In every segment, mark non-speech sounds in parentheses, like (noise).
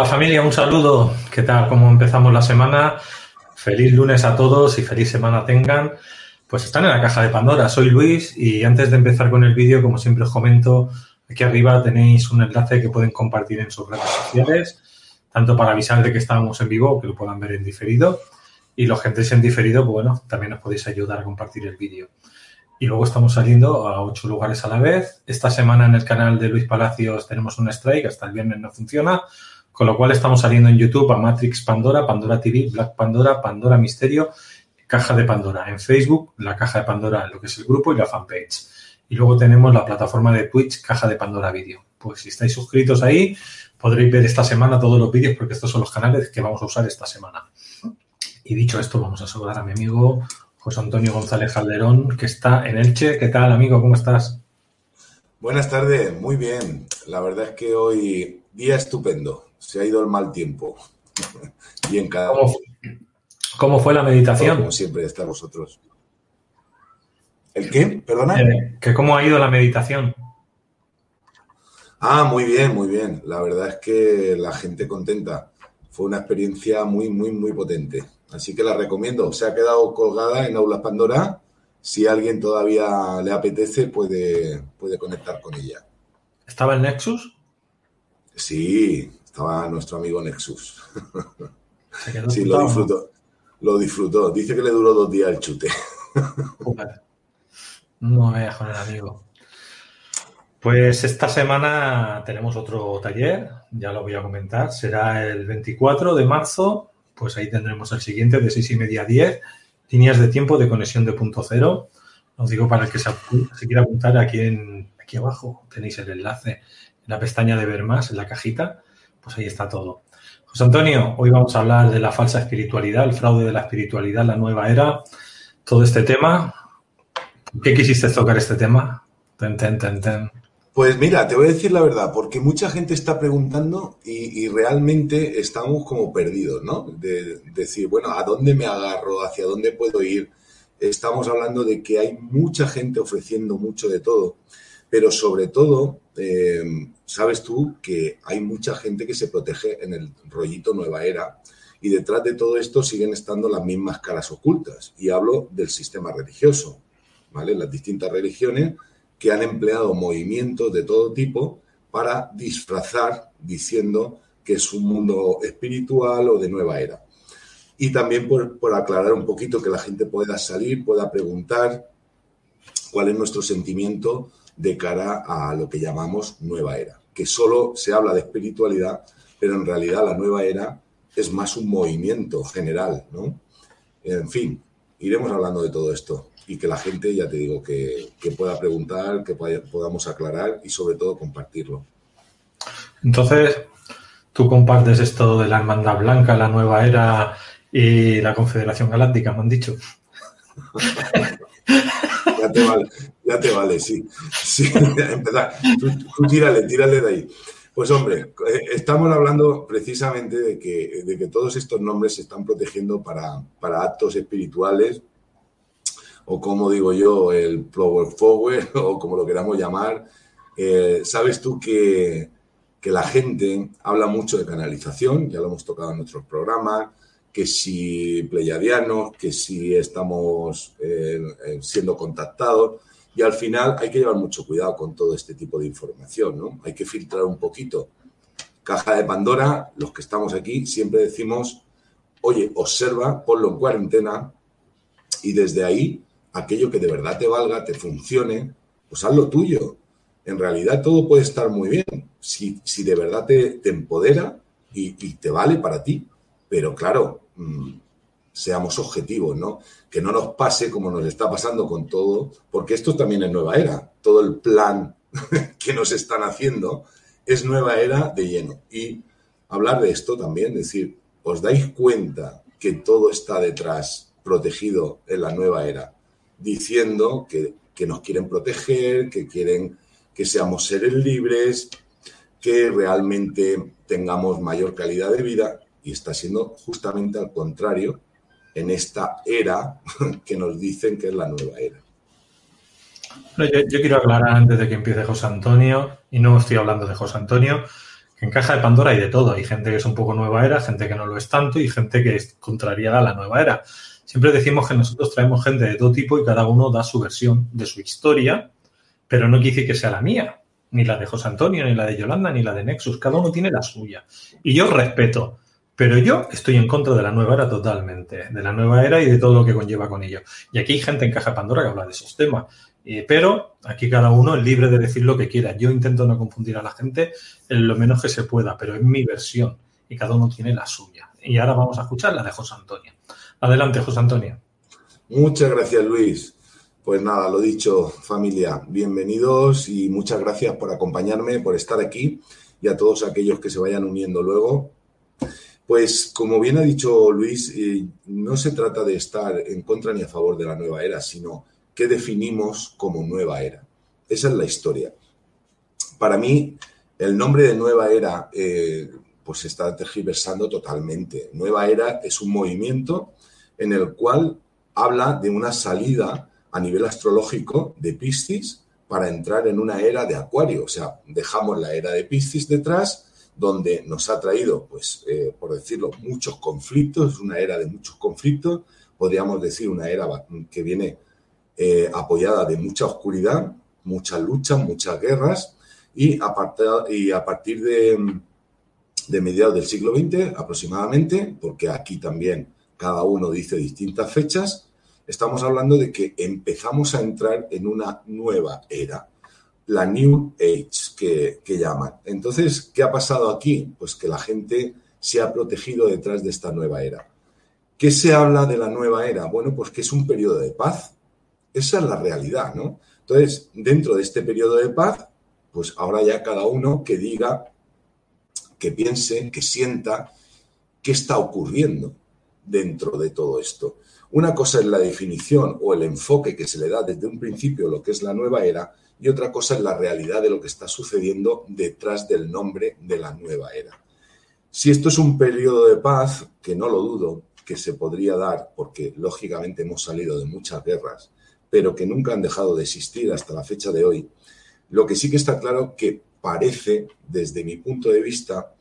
Hola familia, un saludo. ¿Qué tal? ¿Cómo empezamos la semana? Feliz lunes a todos y feliz semana tengan. Pues están en la caja de Pandora. Soy Luis y antes de empezar con el vídeo, como siempre os comento, aquí arriba tenéis un enlace que pueden compartir en sus redes sociales, tanto para avisar de que estamos en vivo que lo puedan ver en diferido. Y los que entréis en diferido, pues bueno, también os podéis ayudar a compartir el vídeo. Y luego estamos saliendo a ocho lugares a la vez. Esta semana en el canal de Luis Palacios tenemos un strike, hasta el viernes no funciona. Con lo cual estamos saliendo en YouTube a Matrix Pandora, Pandora TV, Black Pandora, Pandora Misterio, Caja de Pandora. En Facebook, la Caja de Pandora, lo que es el grupo y la fanpage. Y luego tenemos la plataforma de Twitch, Caja de Pandora Vídeo. Pues si estáis suscritos ahí, podréis ver esta semana todos los vídeos porque estos son los canales que vamos a usar esta semana. Y dicho esto, vamos a saludar a mi amigo José Antonio González Calderón, que está en Elche. ¿Qué tal, amigo? ¿Cómo estás? Buenas tardes, muy bien. La verdad es que hoy día estupendo. Se ha ido el mal tiempo. (laughs) y en cada... ¿Cómo, ¿Cómo fue la meditación? Como siempre está vosotros. ¿El qué? ¿Perdona? Eh, que ¿Cómo ha ido la meditación? Ah, muy bien, muy bien. La verdad es que la gente contenta. Fue una experiencia muy, muy, muy potente. Así que la recomiendo. Se ha quedado colgada en Aulas Pandora. Si alguien todavía le apetece, puede, puede conectar con ella. ¿Estaba el Nexus? Sí, estaba nuestro amigo Nexus. sí, lo disfrutó. Lo disfrutó. Dice que le duró dos días el chute. no me con el amigo. Pues esta semana tenemos otro taller, ya lo voy a comentar. Será el 24 de marzo pues ahí tendremos el siguiente de 6 y media a 10, líneas de tiempo de conexión de punto cero. Os digo para el que se, quiera apuntar aquí, en, aquí abajo tenéis el enlace en la pestaña de ver más, en la cajita, pues ahí está todo. José Antonio, hoy vamos a hablar de la falsa espiritualidad, el fraude de la espiritualidad, la nueva era, todo este tema. ¿Qué quisiste tocar este tema? Ten, ten, ten. Pues mira, te voy a decir la verdad, porque mucha gente está preguntando y, realmente estamos como perdidos, ¿no? De, decir, bueno, ¿a dónde me agarro? ¿Hacia dónde puedo ir? Estamos hablando de que hay mucha gente ofreciendo mucho de todo, pero sobre todo, eh, sabes tú que hay mucha gente que se protege en el rollito nueva era y detrás de todo esto siguen estando las mismas caras ocultas. Y hablo del sistema religioso, ¿vale? Las distintas religiones que han empleado movimientos de todo tipo para disfrazar diciendo que es un mundo espiritual o de nueva era. Y también por, aclarar un poquito que la gente pueda salir, pueda preguntar cuál es nuestro sentimiento de cara a lo que llamamos nueva era, que solo se habla de espiritualidad, pero en realidad la nueva era es más un movimiento general, ¿no? En fin, iremos hablando de todo esto y que la gente, ya te digo, que, pueda preguntar, que podamos aclarar y sobre todo compartirlo. Entonces, tú compartes esto de la Hermandad Blanca, la Nueva Era y la Confederación Galáctica, me han dicho. (laughs) ya te vale, te vale, sí. sí (laughs) empezar. Tú, tírale, tírale de ahí. Pues hombre, eh, estamos hablando precisamente de que, de que todos estos nombres se están protegiendo para, para actos espirituales o como digo yo, el Power Forward (laughs) o como lo queramos llamar, eh, sabes tú que, la gente habla mucho de canalización, ya lo hemos tocado en otros programas, que si pleyadianos, que si estamos eh, siendo contactados, y al final hay que llevar mucho cuidado con todo este tipo de información, ¿no? Hay que filtrar un poquito. Caja de Pandora, los que estamos aquí, siempre decimos, oye, observa, ponlo en cuarentena y desde ahí aquello que de verdad te valga, te funcione, pues haz lo tuyo. En realidad todo puede estar muy bien si, si de verdad te, empodera y, te vale para ti. Pero claro, mm, seamos objetivos, ¿no? Que no nos pase como nos está pasando con todo, porque esto también es nueva era. Todo el plan (laughs) que nos están haciendo es nueva era de lleno. Y hablar de esto también, decir, ¿os dais cuenta que todo está detrás protegido en la nueva era? diciendo que, nos quieren proteger, que quieren que seamos seres libres, que realmente tengamos mayor calidad de vida y está siendo justamente al contrario en esta era (laughs) que nos dicen que es la nueva era. Yo, quiero aclarar antes de que empiece José Antonio, y no estoy hablando de José Antonio, en caja de Pandora hay de todo. Hay gente que es un poco nueva era, gente que no lo es tanto y gente que es contrariada a la nueva era. Siempre decimos que nosotros traemos gente de todo tipo y cada uno da su versión de su historia, pero no quiere decir que sea la mía, ni la de José Antonio, ni la de Yolanda, ni la de Nexus. Cada uno tiene la suya. Y yo respeto. Pero yo estoy en contra de la nueva era totalmente, de la nueva era y de todo lo que conlleva con ello. Y aquí hay gente en Caja Pandora que habla de esos temas. Eh, pero aquí cada uno es libre de decir lo que quiera. Yo intento no confundir a la gente en lo menos que se pueda, pero es mi versión y cada uno tiene la suya. Y ahora vamos a escuchar la de José Antonio. Adelante, José Antonio. Muchas gracias, Luis. Pues nada, lo dicho, familia, bienvenidos y muchas gracias por acompañarme, por estar aquí y a todos aquellos que se vayan uniendo luego. Pues como bien ha dicho Luis, eh, no se trata de estar en contra ni a favor de la nueva era, sino ¿Qué definimos como nueva era? Esa es la historia. Para mí, el nombre de nueva era eh, pues está tergiversando totalmente. Nueva era es un movimiento en el cual habla de una salida a nivel astrológico de Piscis para entrar en una era de Acuario. O sea, dejamos la era de Piscis detrás, donde nos ha traído, pues, eh, por decirlo, muchos conflictos, una era de muchos conflictos, podríamos decir una era que viene eh, apoyada de mucha oscuridad, muchas luchas, muchas guerras, y a, partir de mediados del siglo XX aproximadamente, porque aquí también cada uno dice distintas fechas, estamos hablando de que empezamos a entrar en una nueva era, la New Age que, que, llaman. Entonces, ¿qué ha pasado aquí? Pues que la gente se ha protegido detrás de esta nueva era. ¿Qué se habla de la nueva era? Bueno, pues que es un periodo de paz, esa es la realidad, ¿no? Entonces, dentro de este periodo de paz, pues ahora ya cada uno que diga, que piense, que sienta qué está ocurriendo dentro de todo esto. Una cosa es la definición o el enfoque que se le da desde un principio lo que es la nueva era y otra cosa es la realidad de lo que está sucediendo detrás del nombre de la nueva era. Si esto es un periodo de paz, que no lo dudo que se podría dar, porque lógicamente hemos salido de muchas guerras, pero que nunca han dejado de existir hasta la fecha de hoy. Lo que sí que está claro que parece, desde mi punto de vista,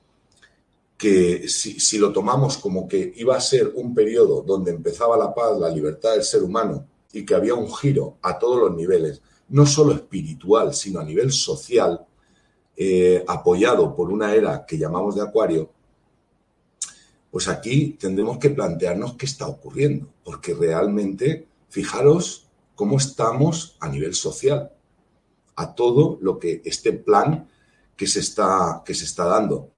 que si, lo tomamos como que iba a ser un periodo donde empezaba la paz, la libertad del ser humano y que había un giro a todos los niveles, no solo espiritual, sino a nivel social, eh, apoyado por una era que llamamos de Acuario, pues aquí tendremos que plantearnos qué está ocurriendo, porque realmente, fijaros cómo estamos a nivel social, a todo lo que este plan que se está, que se está dando.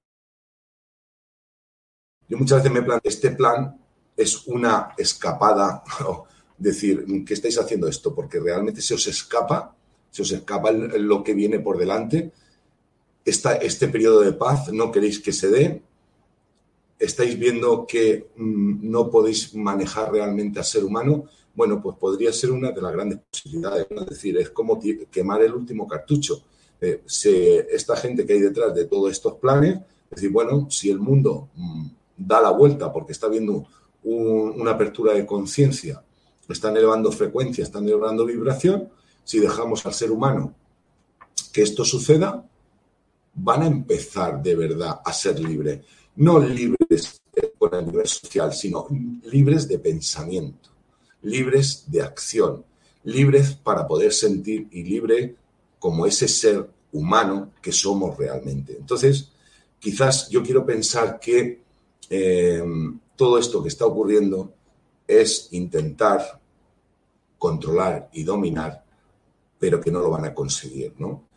Yo muchas veces me planteo, este plan es una escapada, (laughs) decir, ¿qué estáis haciendo esto? Porque realmente se os escapa, se os escapa lo que viene por delante. este periodo de paz no queréis que se dé, estáis viendo que mm, no podéis manejar realmente al ser humano, bueno, pues podría ser una de las grandes posibilidades. Es decir, es como quemar el último cartucho. Eh, esta gente que hay detrás de todos estos planes, es decir, bueno, si el mundo mm, da la vuelta porque está viendo una apertura de conciencia, están elevando frecuencia, están elevando vibración, si dejamos al ser humano que esto suceda, van a empezar de verdad a ser libres. No libres por el nivel social, sino libres de pensamiento libres de acción, libres para poder sentir y libre como ese ser humano que somos realmente. Entonces, quizás yo quiero pensar que eh, todo esto que está ocurriendo es intentar controlar y dominar, pero que no lo van a conseguir, ¿no?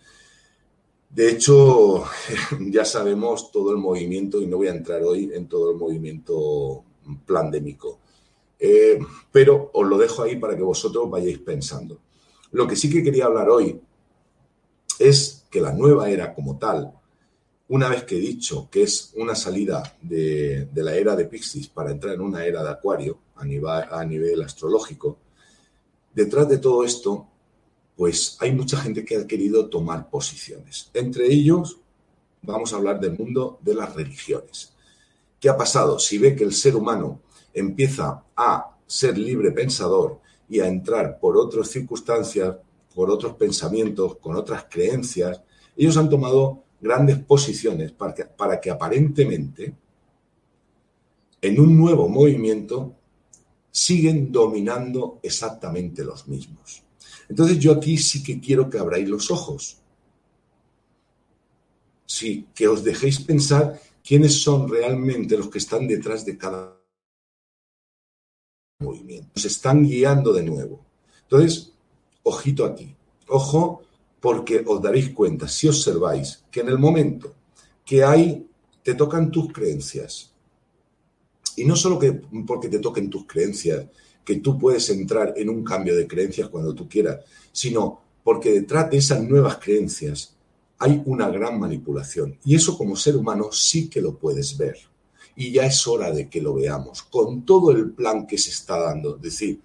De hecho, (laughs) ya sabemos todo el movimiento, y no voy a entrar hoy en todo el movimiento pandémico, eh, pero os lo dejo ahí para que vosotros vayáis pensando. Lo que sí que quería hablar hoy es que la nueva era como tal, una vez que he dicho que es una salida de, la era de Pixis para entrar en una era de Acuario a nivel astrológico, detrás de todo esto, pues hay mucha gente que ha querido tomar posiciones. Entre ellos, vamos a hablar del mundo de las religiones. ¿Qué ha pasado? Si ve que el ser humano empieza a ser libre pensador y a entrar por otras circunstancias, por otros pensamientos, con otras creencias, ellos han tomado grandes posiciones para que, para que aparentemente en un nuevo movimiento siguen dominando exactamente los mismos. Entonces yo aquí sí que quiero que abráis los ojos. Sí, que os dejéis pensar quiénes son realmente los que están detrás de cada movimiento. Se están guiando de nuevo. Entonces, ojito aquí. Ojo, porque os daréis cuenta, si observáis, que en el momento que hay, te tocan tus creencias, y no solo que porque te toquen tus creencias, que tú puedes entrar en un cambio de creencias cuando tú quieras, sino porque detrás de esas nuevas creencias hay una gran manipulación. Y eso como ser humano sí que lo puedes ver. Y ya es hora de que lo veamos, con todo el plan que se está dando. Es decir,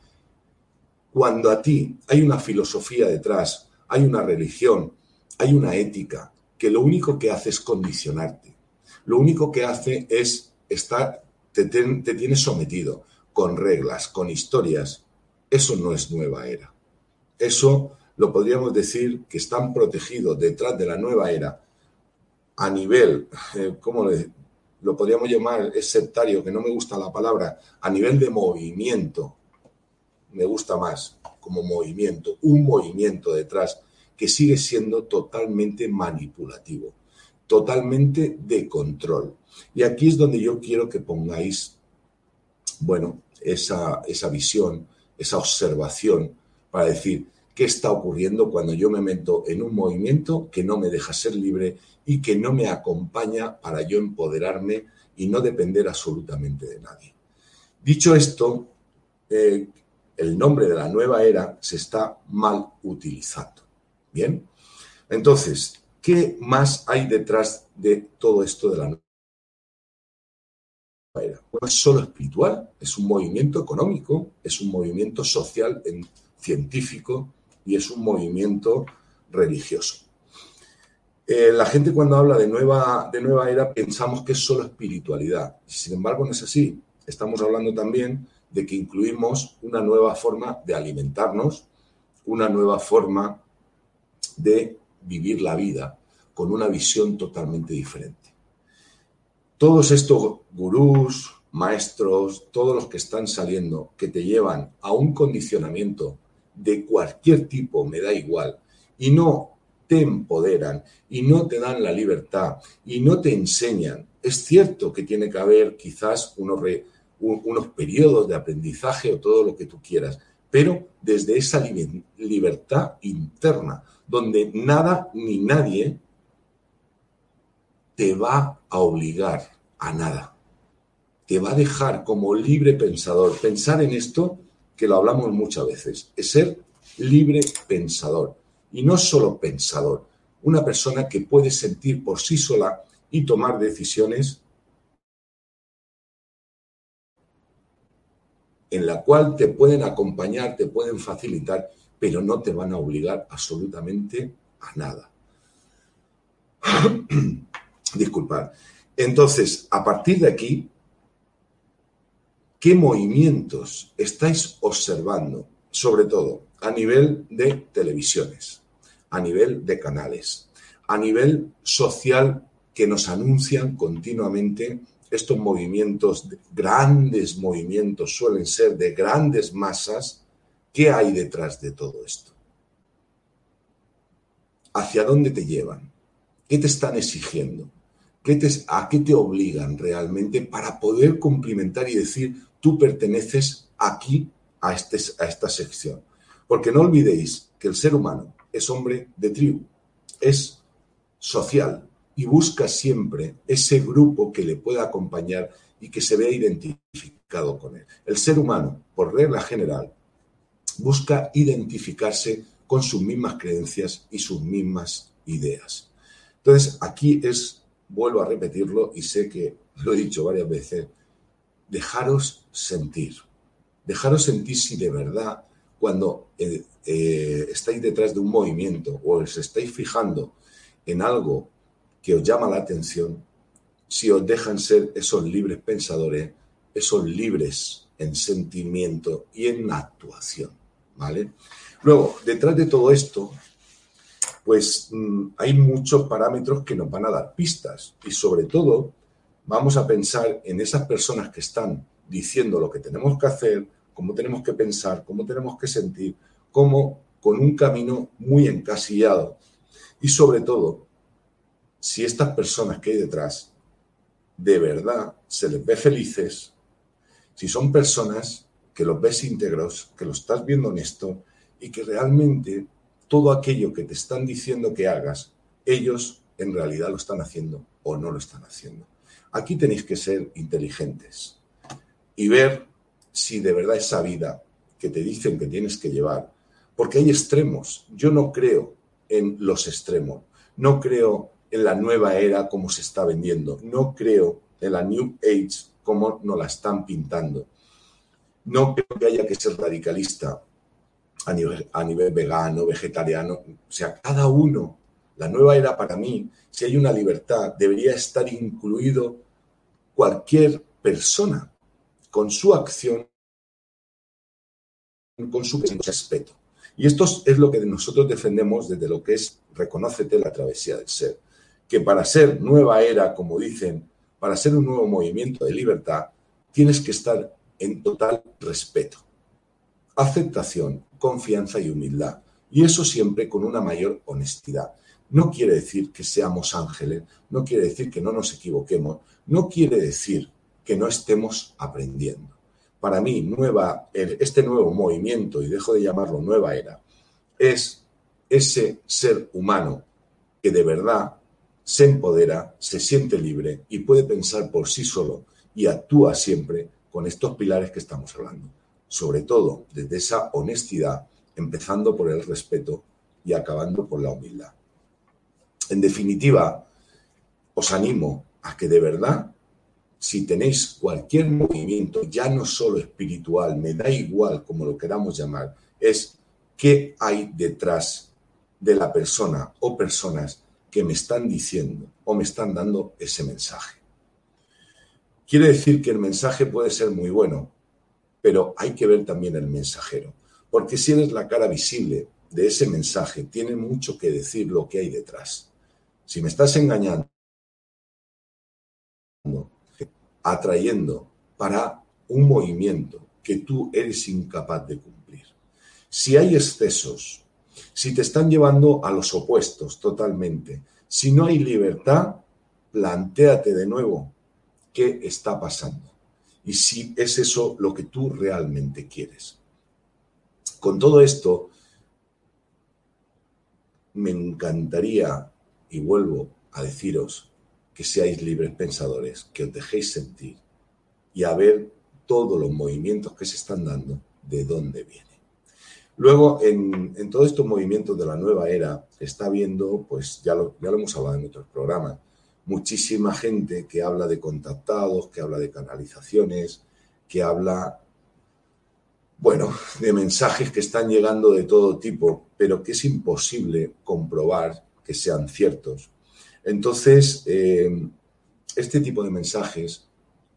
cuando a ti hay una filosofía detrás, hay una religión, hay una ética, que lo único que hace es condicionarte. Lo único que hace es estar, te, te tiene sometido con reglas, con historias. Eso no es nueva era. Eso lo podríamos decir que están protegidos detrás de la nueva era a nivel, eh, ¿cómo lo podríamos llamar? Es sectario, que no me gusta la palabra, a nivel de movimiento. Me gusta más como movimiento, un movimiento detrás que sigue siendo totalmente manipulativo, totalmente de control. Y aquí es donde yo quiero que pongáis, bueno, esa, esa visión, esa observación para decir, qué está ocurriendo cuando yo me meto en un movimiento que no me deja ser libre y que no me acompaña para yo empoderarme y no depender absolutamente de nadie. Dicho esto, eh, el nombre de la nueva era se está mal utilizando. Bien, entonces, ¿qué más hay detrás de todo esto de la No es solo espiritual, es un movimiento económico, es un movimiento social, científico y es un movimiento religioso. Eh, la gente cuando habla de nueva, de nueva era pensamos que es solo espiritualidad. Sin embargo, no es así. Estamos hablando también de que incluimos una nueva forma de alimentarnos, una nueva forma de vivir la vida con una visión totalmente diferente. Todos estos gurús, maestros, todos los que están saliendo, que te llevan a un condicionamiento de cualquier tipo, me da igual, y no te empoderan y no te dan la libertad y no te enseñan. Es cierto que tiene que haber quizás unos, unos periodos de aprendizaje o todo lo que tú quieras, pero desde esa libertad interna, donde nada ni nadie te va a obligar a nada. Te va a dejar como libre pensador. Pensar en esto que lo hablamos muchas veces, es ser libre pensador. Y no solo pensador, una persona que puede sentir por sí sola y tomar decisiones en la cual te pueden acompañar, te pueden facilitar, pero no te van a obligar absolutamente a nada. (clears throat) Disculpad. Entonces, a partir de aquí, qué movimientos estáis observando, sobre todo a nivel de televisiones, a nivel de canales, a nivel social que nos anuncian continuamente estos movimientos, grandes movimientos, suelen ser de grandes masas. ¿Qué hay detrás de todo esto? ¿Hacia dónde te llevan? ¿Qué te están exigiendo? ¿A qué te obligan realmente para poder cumplimentar y decir, tú perteneces aquí a, este, a esta sección. Porque no olvidéis que el ser humano es hombre de tribu, es social y busca siempre ese grupo que le pueda acompañar y que se vea identificado con él. El ser humano, por regla general, busca identificarse con sus mismas creencias y sus mismas ideas. Entonces, aquí es, vuelvo a repetirlo y sé que lo he dicho varias veces, dejaros sentir. Dejaros sentir si de verdad cuando eh, eh, estáis detrás de un movimiento o os estáis fijando en algo que os llama la atención, si os dejan ser esos libres pensadores, esos libres en sentimiento y en actuación, ¿vale? Luego, detrás de todo esto, pues mm, hay muchos parámetros que nos van a dar pistas y sobre todo vamos a pensar en esas personas que están diciendo lo que tenemos que hacer, cómo tenemos que pensar, cómo tenemos que sentir, cómo con un camino muy encasillado. Y sobre todo, si estas personas que hay detrás de verdad se les ve felices, si son personas que los ves íntegros, que los estás viendo honesto y que realmente todo aquello que te están diciendo que hagas, ellos en realidad lo están haciendo o no lo están haciendo. Aquí tenéis que ser inteligentes y ver si de verdad esa vida que te dicen que tienes que llevar, porque hay extremos. Yo no creo en los extremos, no creo en la nueva era como se está vendiendo, no creo en la New Age como nos la están pintando. No creo que haya que ser radicalista a nivel, vegano, vegetariano, o sea, cada uno. La nueva era para mí, si hay una libertad, debería estar incluido cualquier persona con su acción, con su respeto. Y esto es lo que nosotros defendemos desde lo que es Reconócete la travesía del ser. Que para ser nueva era, como dicen, para ser un nuevo movimiento de libertad, tienes que estar en total respeto, aceptación, confianza y humildad. Y eso siempre con una mayor honestidad. No quiere decir que seamos ángeles, no quiere decir que no nos equivoquemos, no quiere decir que no estemos aprendiendo. Para mí, nueva, este nuevo movimiento, y dejo de llamarlo nueva era, es ese ser humano que de verdad se empodera, se siente libre y puede pensar por sí solo y actúa siempre con estos pilares que estamos hablando. Sobre todo desde esa honestidad, empezando por el respeto y acabando por la humildad. En definitiva, os animo a que de verdad si tenéis cualquier movimiento, ya no solo espiritual, me da igual como lo queramos llamar, es qué hay detrás de la persona o personas que me están diciendo o me están dando ese mensaje. Quiere decir que el mensaje puede ser muy bueno, pero hay que ver también el mensajero, porque si eres la cara visible de ese mensaje, tiene mucho que decir lo que hay detrás. Si me estás engañando, atrayendo para un movimiento que tú eres incapaz de cumplir. Si hay excesos, si te están llevando a los opuestos totalmente, si no hay libertad, plantéate de nuevo qué está pasando y si es eso lo que tú realmente quieres. Con todo esto, me encantaría, y vuelvo a deciros, que seáis libres pensadores, que os dejéis sentir y a ver todos los movimientos que se están dando, de dónde viene. Luego, en, todos estos movimientos de la nueva era, está viendo, pues ya lo, ya lo hemos hablado en otros programas, muchísima gente que habla de contactados, que habla de canalizaciones, que habla, bueno, de mensajes que están llegando de todo tipo, pero que es imposible comprobar que sean ciertos entonces, eh, este tipo de mensajes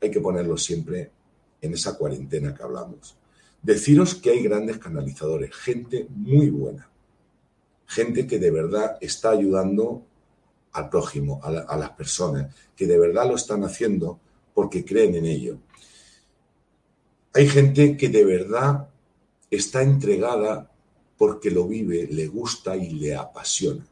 hay que ponerlos siempre en esa cuarentena que hablamos. Deciros que hay grandes canalizadores, gente muy buena, gente que de verdad está ayudando al prójimo, a, las personas, que de verdad lo están haciendo porque creen en ello. Hay gente que de verdad está entregada porque lo vive, le gusta y le apasiona.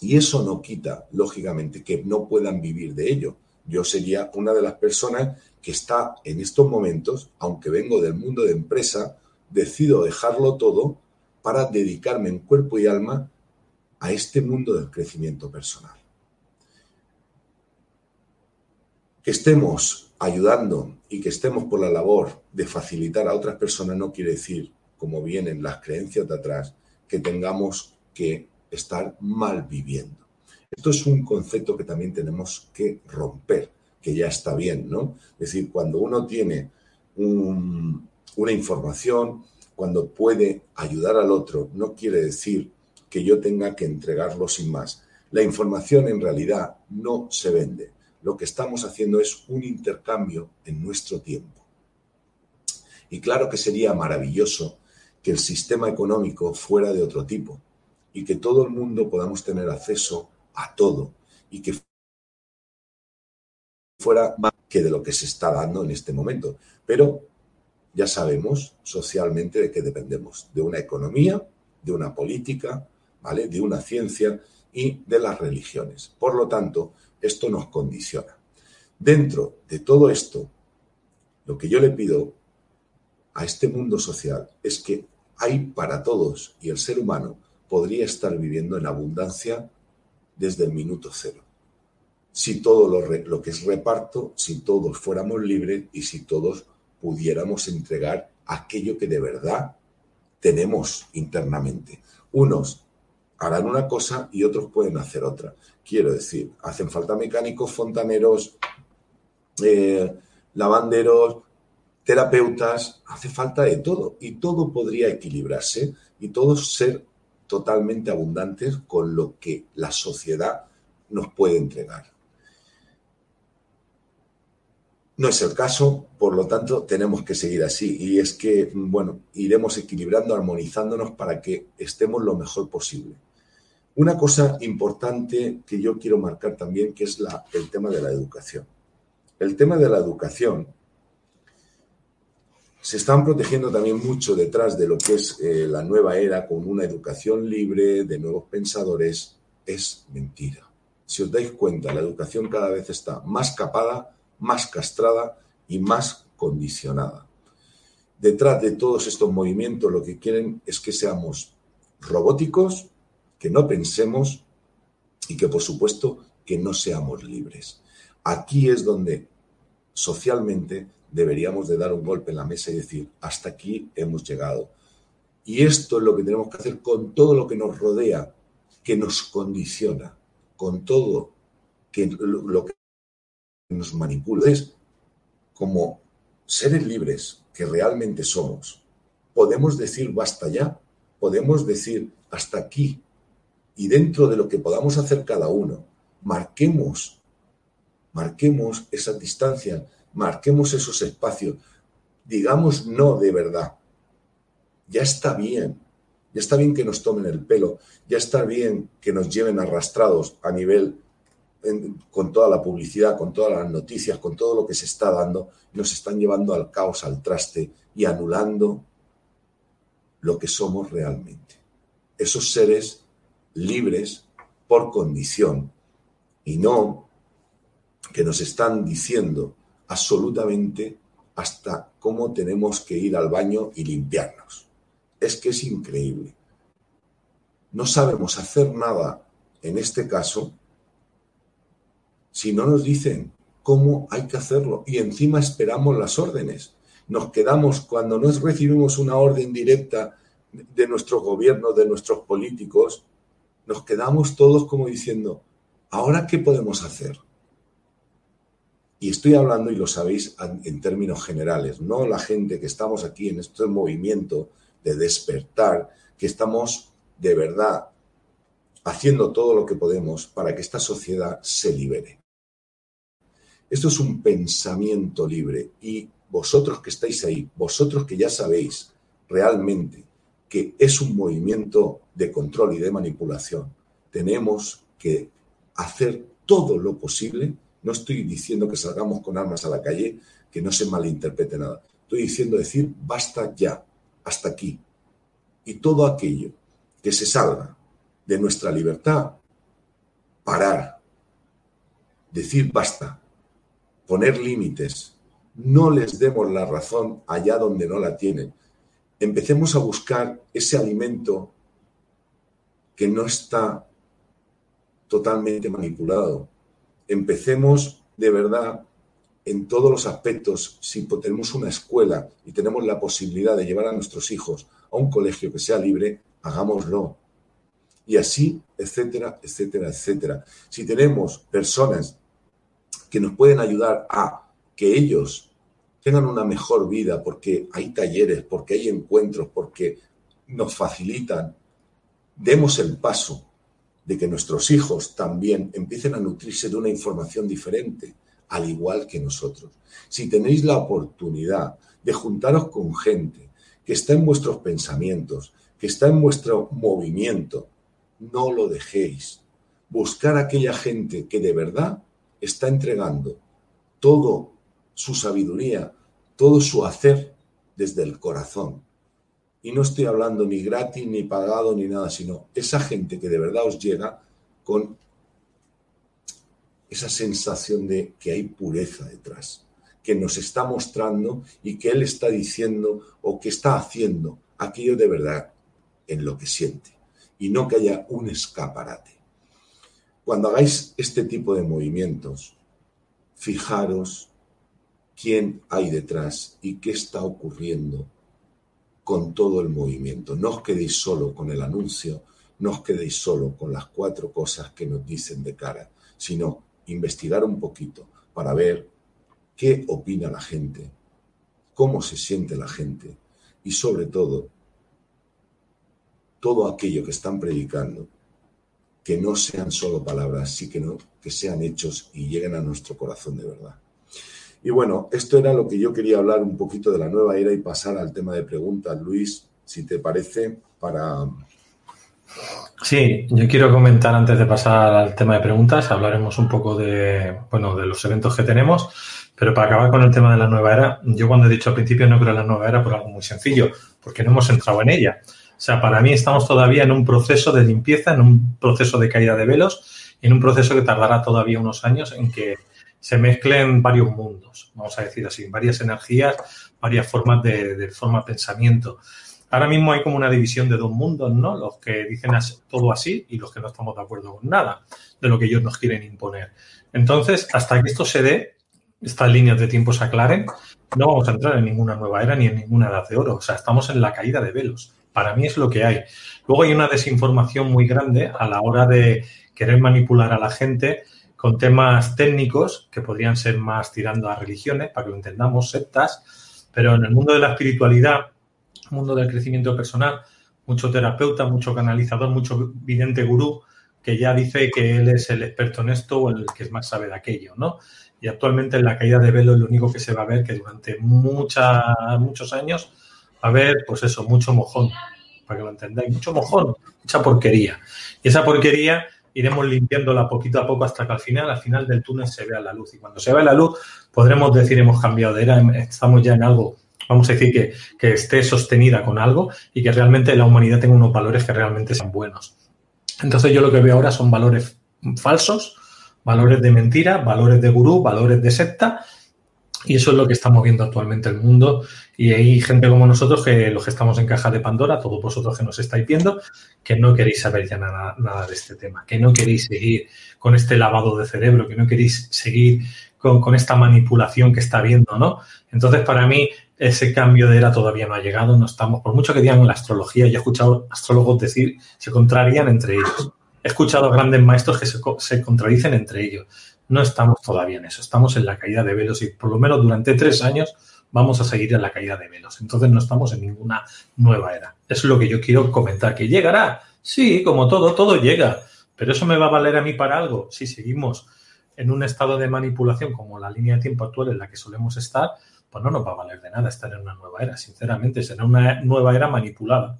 Y eso no quita, lógicamente, que no puedan vivir de ello. Yo sería una de las personas que está en estos momentos, aunque vengo del mundo de empresa, decido dejarlo todo para dedicarme en cuerpo y alma a este mundo del crecimiento personal. Que estemos ayudando y que estemos por la labor de facilitar a otras personas no quiere decir, como vienen las creencias de atrás, que tengamos que estar mal viviendo. Esto es un concepto que también tenemos que romper, que ya está bien, ¿no? Es decir, cuando uno tiene una información, cuando puede ayudar al otro, no quiere decir que yo tenga que entregarlo sin más. La información en realidad no se vende. Lo que estamos haciendo es un intercambio en nuestro tiempo. Y claro que sería maravilloso que el sistema económico fuera de otro tipo, y que todo el mundo podamos tener acceso a todo y que fuera más que de lo que se está dando en este momento. Pero ya sabemos socialmente de qué dependemos, de una economía, de una política, de una ciencia y de las religiones. Por lo tanto, esto nos condiciona. Dentro de todo esto, lo que yo le pido a este mundo social es que hay para todos y el ser humano podría estar viviendo en abundancia desde el minuto cero. Si todo lo, lo que es reparto, si todos fuéramos libres y si todos pudiéramos entregar aquello que de verdad tenemos internamente. Unos harán una cosa y otros pueden hacer otra. Quiero decir, hacen falta mecánicos, fontaneros, eh, lavanderos, terapeutas, hace falta de todo y todo podría equilibrarse y todos ser totalmente abundantes con lo que la sociedad nos puede entregar. No es el caso, por lo tanto, tenemos que seguir así. Y es que, bueno, iremos equilibrando, armonizándonos para que estemos lo mejor posible. Una cosa importante que yo quiero marcar también, que es el tema de la educación. El tema de la educación se están protegiendo también mucho detrás de lo que es eh, la nueva era con una educación libre de nuevos pensadores. Es mentira. Si os dais cuenta, la educación cada vez está más capada, más castrada y más condicionada. Detrás de todos estos movimientos lo que quieren es que seamos robóticos, que no pensemos y que por supuesto que no seamos libres. Aquí es donde socialmente deberíamos de dar un golpe en la mesa y decir, hasta aquí hemos llegado. Y esto es lo que tenemos que hacer con todo lo que nos rodea, que nos condiciona, con todo que, lo que nos manipula. Es como seres libres que realmente somos. Podemos decir basta ya, podemos decir hasta aquí. Y dentro de lo que podamos hacer cada uno, marquemos, marquemos esas distancias marquemos esos espacios, digamos no de verdad. Ya está bien, ya está bien que nos tomen el pelo, ya está bien que nos lleven arrastrados a nivel con toda la publicidad, con todas las noticias, con todo lo que se está dando, nos están llevando al caos, al traste y anulando lo que somos realmente. Esos seres libres por condición y no que nos están diciendo absolutamente hasta cómo tenemos que ir al baño y limpiarnos. Es que es increíble. No sabemos hacer nada en este caso si no nos dicen cómo hay que hacerlo y encima esperamos las órdenes. Nos quedamos cuando no recibimos una orden directa de nuestros gobiernos, de nuestros políticos, nos quedamos todos como diciendo, ¿ahora qué podemos hacer? Y estoy hablando, y lo sabéis, en términos generales, no la gente que estamos aquí en este movimiento de despertar, que estamos de verdad haciendo todo lo que podemos para que esta sociedad se libere. Esto es un pensamiento libre y vosotros que estáis ahí, vosotros que ya sabéis realmente que es un movimiento de control y de manipulación, tenemos que hacer todo lo posible no estoy diciendo que salgamos con armas a la calle, que no se malinterprete nada. Estoy diciendo decir basta ya, hasta aquí. Y todo aquello que se salga de nuestra libertad, parar, decir basta, poner límites, no les demos la razón allá donde no la tienen. Empecemos a buscar ese alimento que no está totalmente manipulado, empecemos de verdad en todos los aspectos, si tenemos una escuela y tenemos la posibilidad de llevar a nuestros hijos a un colegio que sea libre, hagámoslo. Y así, etcétera, etcétera, etcétera. Si tenemos personas que nos pueden ayudar a que ellos tengan una mejor vida porque hay talleres, porque hay encuentros, porque nos facilitan, demos el paso de que nuestros hijos también empiecen a nutrirse de una información diferente, al igual que nosotros. Si tenéis la oportunidad de juntaros con gente que está en vuestros pensamientos, que está en vuestro movimiento, no lo dejéis. Buscar a aquella gente que de verdad está entregando todo su sabiduría, todo su hacer desde el corazón. Y no estoy hablando ni gratis, ni pagado, ni nada, sino esa gente que de verdad os llega con esa sensación de que hay pureza detrás, que nos está mostrando y que Él está diciendo o que está haciendo aquello de verdad en lo que siente y no que haya un escaparate. Cuando hagáis este tipo de movimientos, fijaros quién hay detrás y qué está ocurriendo con todo el movimiento. No os quedéis solo con el anuncio, no os quedéis solo con las cuatro cosas que nos dicen de cara, sino investigar un poquito para ver qué opina la gente, cómo se siente la gente y sobre todo todo aquello que están predicando, que no sean solo palabras, sí que, que sean hechos y lleguen a nuestro corazón de verdad. Y bueno, esto era lo que yo quería hablar un poquito de la nueva era y pasar al tema de preguntas, Luis, si te parece, para... Sí, yo quiero comentar antes de pasar al tema de preguntas, hablaremos un poco de, bueno, de los eventos que tenemos, pero para acabar con el tema de la nueva era, yo cuando he dicho al principio no creo en la nueva era por algo muy sencillo, porque no hemos entrado en ella. O sea, para mí estamos todavía en un proceso de limpieza, en un proceso de caída de velos en un proceso que tardará todavía unos años en que se mezclen varios mundos, vamos a decir así, varias energías, varias formas de, forma de pensamiento. Ahora mismo hay como una división de dos mundos, ¿no? Los que dicen todo así y los que no estamos de acuerdo con nada de lo que ellos nos quieren imponer. Entonces, hasta que esto se dé, estas líneas de tiempo se aclaren, no vamos a entrar en ninguna nueva era ni en ninguna edad de oro. O sea, estamos en la caída de velos. Para mí es lo que hay. Luego hay una desinformación muy grande a la hora de querer manipular a la gente con temas técnicos que podrían ser más tirando a religiones, para que lo entendamos, sectas, pero en el mundo de la espiritualidad, mundo del crecimiento personal, mucho terapeuta, mucho canalizador, mucho vidente gurú, que ya dice que él es el experto en esto o el que más sabe de aquello, ¿no? Y actualmente en la caída de velo es lo único que se va a ver que durante mucha, muchos años a ver, pues eso, mucho mojón, para que lo entendáis, mucho mojón, mucha porquería. Y esa porquería iremos limpiándola poquito a poco hasta que al final, al final del túnel se vea la luz. Y cuando se vea la luz, podremos decir hemos cambiado de era, estamos ya en algo, vamos a decir que, que esté sostenida con algo y que realmente la humanidad tenga unos valores que realmente sean buenos. Entonces yo lo que veo ahora son valores falsos, valores de mentira, valores de gurú, valores de secta y eso es lo que está moviendo actualmente el mundo. Y hay gente como nosotros que los que estamos en caja de Pandora, todos vosotros que nos estáis viendo, que no queréis saber ya nada, de este tema, que no queréis seguir con este lavado de cerebro, que no queréis seguir con, esta manipulación que está viendo, ¿no? Entonces, para mí, ese cambio de era todavía no ha llegado, no estamos, por mucho que digan la astrología, yo he escuchado astrólogos decir, se contrarían entre ellos. He escuchado grandes maestros que se, se contradicen entre ellos no estamos todavía en eso, estamos en la caída de velos y por lo menos durante tres años vamos a seguir en la caída de velos. Entonces no estamos en ninguna nueva era. Es lo que yo quiero comentar, que llegará. Sí, como todo, todo llega. Pero eso me va a valer a mí para algo. Si seguimos en un estado de manipulación como la línea de tiempo actual en la que solemos estar, pues no nos va a valer de nada estar en una nueva era. Sinceramente, será una nueva era manipulada.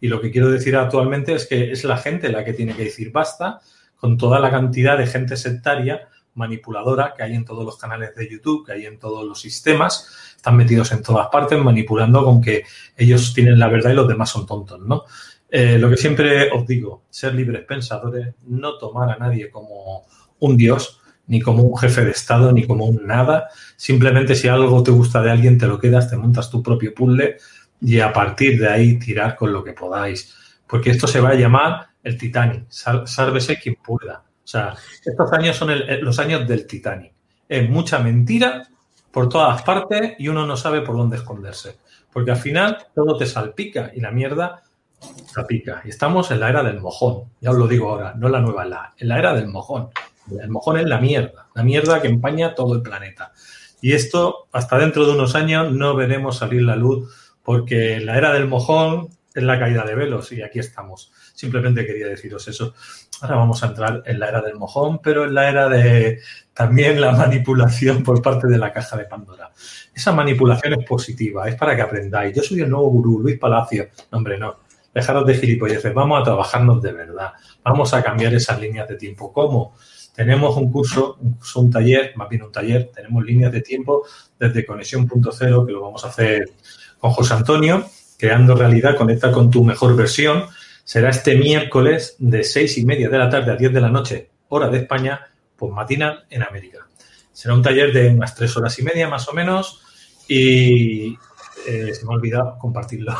Y lo que quiero decir actualmente es que es la gente la que tiene que decir basta con toda la cantidad de gente sectaria manipuladora que hay en todos los canales de YouTube, que hay en todos los sistemas, están metidos en todas partes manipulando con que ellos tienen la verdad y los demás son tontos, ¿no? Eh, lo que siempre os digo, ser libres pensadores, no tomar a nadie como un dios, ni como un jefe de Estado, ni como un nada. Simplemente si algo te gusta de alguien, te lo quedas, te montas tu propio puzzle y a partir de ahí tirar con lo que podáis. Porque esto se va a llamar el Titanic. Sálvese quien pueda. O sea, estos años son los años del Titanic. Es mucha mentira por todas partes y uno no sabe por dónde esconderse. Porque al final todo te salpica y la mierda salpica. Y estamos en la era del mojón. Ya os lo digo ahora, no la nueva, la, en la era del mojón. El mojón es la mierda, la mierda que empaña todo el planeta. Y esto, hasta dentro de unos años, no veremos salir la luz porque la era del mojón es la caída de velos y aquí estamos. Simplemente quería deciros eso. Ahora vamos a entrar en la era del mojón, pero en la era de también la manipulación por parte de la caja de Pandora. Esa manipulación es positiva, es para que aprendáis. Yo soy el nuevo gurú, Luis Palacio. No, hombre, no. dejaros de gilipolleces, vamos a trabajarnos de verdad, vamos a cambiar esas líneas de tiempo. ¿Cómo? Tenemos un curso, un, curso, un taller, más bien un taller, tenemos líneas de tiempo desde Conexión.0, que lo vamos a hacer con José Antonio, creando realidad, conecta con tu mejor versión. Será este miércoles de seis y media de la tarde a 10 de la noche, hora de España, pues matinal en América. Será un taller de unas tres horas y media más o menos y eh, se me ha olvidado compartirlo.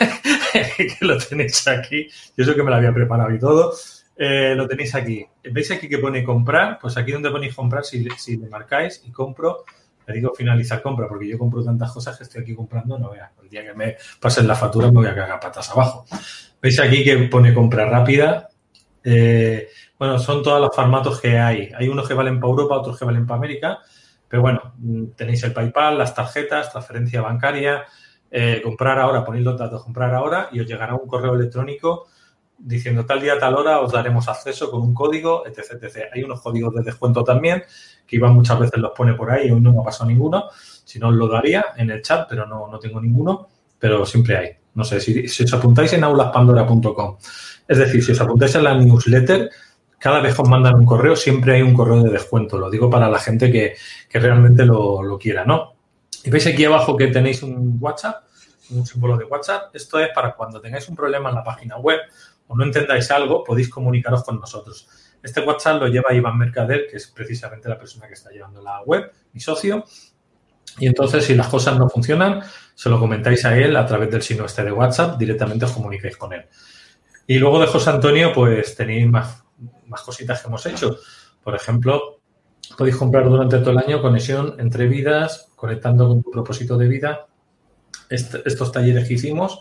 (laughs) que lo tenéis aquí. Yo sé que me lo había preparado y todo. Eh, lo tenéis aquí. ¿Veis aquí que pone comprar? Pues aquí donde ponéis comprar, si, si le marcáis y compro, le digo finalizar compra, porque yo compro tantas cosas que estoy aquí comprando, no veas. El día que me pasen la factura me voy a cagar patas abajo. ¿Veis aquí que pone compra rápida? Eh, bueno, son todos los formatos que hay. Hay unos que valen para Europa, otros que valen para América. Pero bueno, tenéis el PayPal, las tarjetas, transferencia bancaria, eh, comprar ahora, ponéis los datos, comprar ahora y os llegará un correo electrónico diciendo tal día, tal hora, os daremos acceso con un código, etc, etc. Hay unos códigos de descuento también, que Iván muchas veces los pone por ahí, hoy no me ha pasado ninguno. Si no, os lo daría en el chat, pero no, no tengo ninguno, pero siempre hay. No sé, si, os apuntáis en aulaspandora.com, es decir, si os apuntáis en la newsletter, cada vez que os mandan un correo, siempre hay un correo de descuento. Lo digo para la gente que, que realmente lo, lo quiera, ¿no? Y veis aquí abajo que tenéis un WhatsApp, un símbolo de WhatsApp. Esto es para cuando tengáis un problema en la página web o no entendáis algo, podéis comunicaros con nosotros. Este WhatsApp lo lleva Iván Mercader, que es precisamente la persona que está llevando la web, mi socio. Y entonces, si las cosas no funcionan, se lo comentáis a él a través del signo este de WhatsApp, directamente os comunicáis con él. Y luego de José Antonio, pues tenéis más, más cositas que hemos hecho. Por ejemplo, podéis comprar durante todo el año conexión entre vidas, conectando con tu propósito de vida. estos talleres que hicimos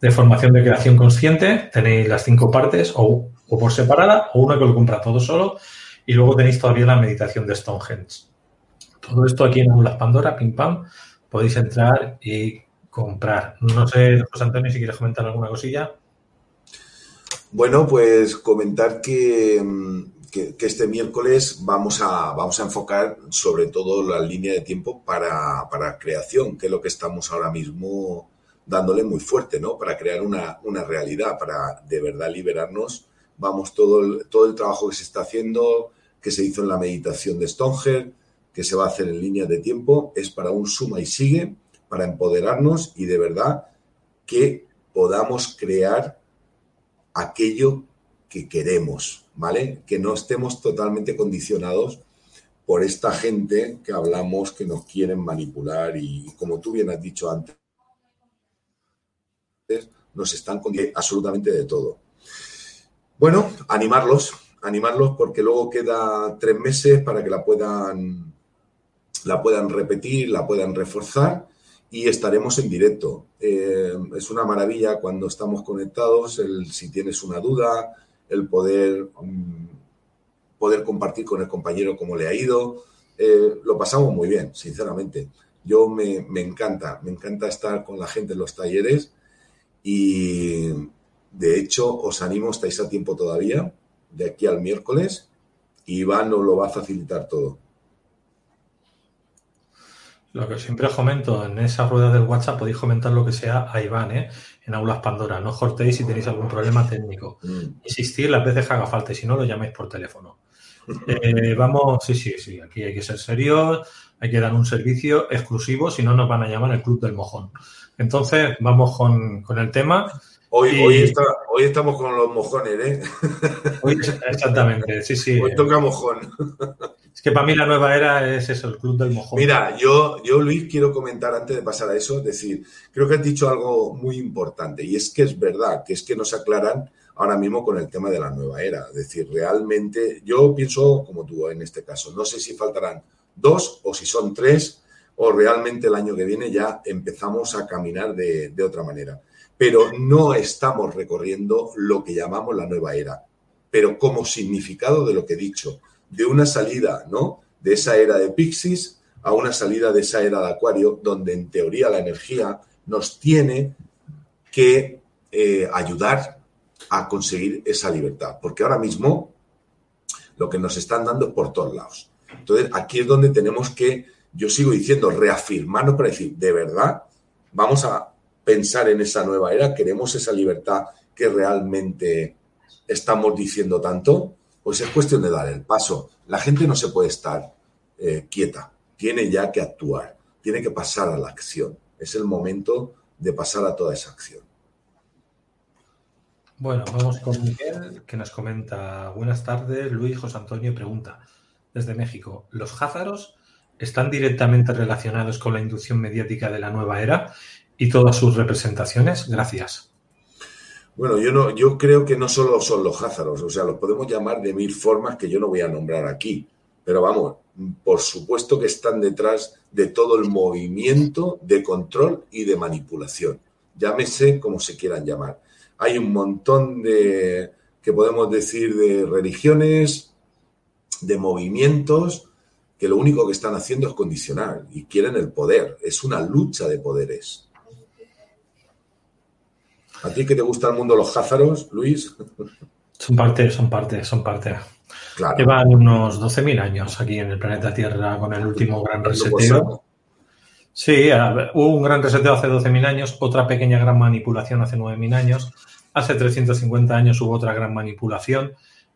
de formación de creación consciente, tenéis las cinco partes o, o por separada o una que lo compra todo solo y luego tenéis todavía la meditación de Stonehenge. Todo esto aquí en Aulas Pandora, pim pam, podéis entrar y comprar. No sé, José Antonio, si quieres comentar alguna cosilla. Bueno, pues comentar que, que, este miércoles vamos a, vamos a enfocar sobre todo la línea de tiempo para, para creación, que es lo que estamos ahora mismo dándole muy fuerte, ¿no? Para crear una, una realidad, para de verdad liberarnos. Vamos, todo el, todo el trabajo que se está haciendo, que se hizo en la meditación de Stonger, que se va a hacer en línea de tiempo, es para un suma y sigue, para empoderarnos y de verdad que podamos crear aquello que queremos, ¿vale? Que no estemos totalmente condicionados por esta gente que hablamos que nos quieren manipular y como tú bien has dicho antes, nos están con absolutamente de todo. Bueno, animarlos, animarlos porque luego queda tres meses para que la puedan, la puedan repetir, la puedan reforzar y estaremos en directo. Eh, es una maravilla cuando estamos conectados, el, si tienes una duda, el poder, um, poder compartir con el compañero cómo le ha ido. Eh, lo pasamos muy bien, sinceramente. Yo me, me encanta, me encanta estar con la gente en los talleres y de hecho os animo, estáis a tiempo todavía, de aquí al miércoles, y Iván os lo va a facilitar todo. Lo que siempre comento en esa rueda del WhatsApp, podéis comentar lo que sea a Iván, ¿eh? en Aulas Pandora. No cortéis si tenéis algún problema técnico. Mm. Insistir las veces que haga falta y si no, lo llaméis por teléfono. Eh, (laughs) vamos, sí, sí, sí, aquí hay que ser serios, hay que dar un servicio exclusivo, si no nos van a llamar el Club del Mojón. Entonces, vamos con, con el tema. Hoy, y... hoy, está, hoy, estamos con los mojones, ¿eh? Hoy, exactamente, sí, sí. Hoy toca mojón. Es que para mí la nueva era es eso, el club del mojón. Mira, yo, yo, Luis, quiero comentar antes de pasar a eso, decir, creo que has dicho algo muy importante y es que es verdad, que es que nos aclaran ahora mismo con el tema de la nueva era. Es decir, realmente, yo pienso como tú en este caso, no sé si faltarán dos o si son tres o realmente el año que viene ya empezamos a caminar de, de otra manera. Pero no estamos recorriendo lo que llamamos la nueva era, pero como significado de lo que he dicho, de una salida, ¿no? De esa era de Pixis a una salida de esa era de Acuario, donde en teoría la energía nos tiene que eh, ayudar a conseguir esa libertad, porque ahora mismo lo que nos están dando es por todos lados. Entonces, aquí es donde tenemos que yo sigo diciendo, reafirmarnos para decir, de verdad, vamos a, pensar en esa nueva era? ¿Queremos esa libertad que realmente estamos diciendo tanto? Pues es cuestión de dar el paso. La gente no se puede estar eh, quieta, tiene ya que actuar, tiene que pasar a la acción. Es el momento de pasar a toda esa acción. Bueno, vamos con Miguel, que nos comenta, buenas tardes, Luis José Antonio pregunta, desde México, ¿los házaros están directamente relacionados con la inducción mediática de la nueva era y todas sus representaciones? Gracias. Bueno, yo, no, yo creo que no solo son los házaros, o sea, los podemos llamar de mil formas que yo no voy a nombrar aquí, pero vamos, por supuesto que están detrás de todo el movimiento de control y de manipulación. Llámese como se quieran llamar. Hay un montón de, que podemos decir, de religiones, de movimientos, que lo único que están haciendo es condicionar y quieren el poder. Es una lucha de poderes. ¿A ti que te gusta el mundo los házaros, Luis? Son parte, son parte, son parte. Llevan unos 12.000 años aquí en el planeta Tierra con el último gran reseteo. Sí, hubo un gran reseteo hace 12.000 años, otra pequeña gran manipulación hace 9.000 años, hace 350 años hubo otra gran manipulación.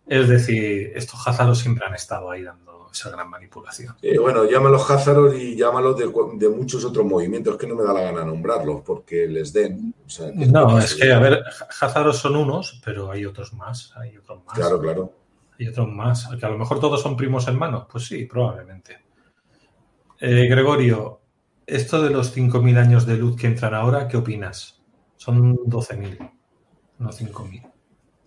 Es decir, estos házaros siempre han estado ahí dando esa gran manipulación. bueno, llámalos Házaros y llámalos de, muchos otros movimientos que no me da la gana nombrarlos porque les den. no, es que, a ver, Házaros son unos, pero hay otros más. Hay otros más. Claro, claro. Hay otros más. Que a lo mejor todos son primos hermanos. Pues sí, probablemente. Eh, Gregorio, esto de los 5.000 años de luz que entran ahora, ¿qué opinas? Son 12.000, no 5.000.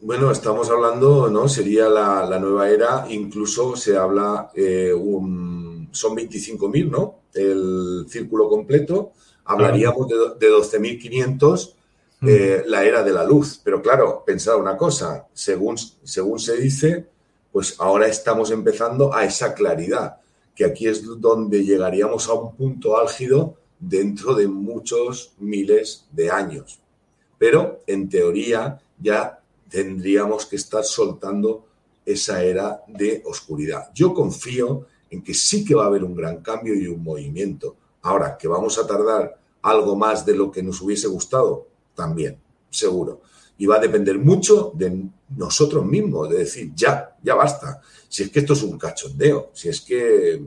Bueno, estamos hablando, ¿no? Sería la, nueva era, incluso se habla, eh, un, son 25.000, ¿no? El círculo completo, hablaríamos de, de 12.500 eh, la era de la luz. Pero claro, pensar una cosa, según, según se dice, pues ahora estamos empezando a esa claridad, que aquí es donde llegaríamos a un punto álgido dentro de muchos miles de años. Pero en teoría ya tendríamos que estar soltando esa era de oscuridad. Yo confío en que sí que va a haber un gran cambio y un movimiento. Ahora, que vamos a tardar algo más de lo que nos hubiese gustado, también, seguro. Y va a depender mucho de nosotros mismos, de decir, ya, ya basta. Si es que esto es un cachondeo, si es que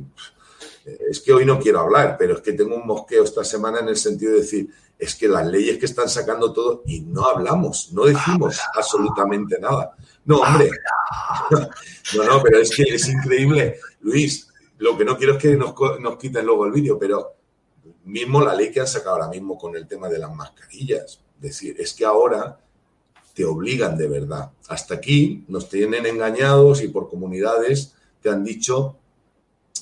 es que hoy no quiero hablar, pero es que tengo un mosqueo esta semana en el sentido de decir, es que las leyes que están sacando todo y no hablamos, no decimos absolutamente nada. No, hombre. (laughs) No, no, pero es que es increíble. Luis, lo que no quiero es que nos, nos quiten luego el vídeo, pero mismo la ley que han sacado ahora mismo con el tema de las mascarillas. Es decir, es que ahora te obligan de verdad. Hasta aquí nos tienen engañados y por comunidades te han dicho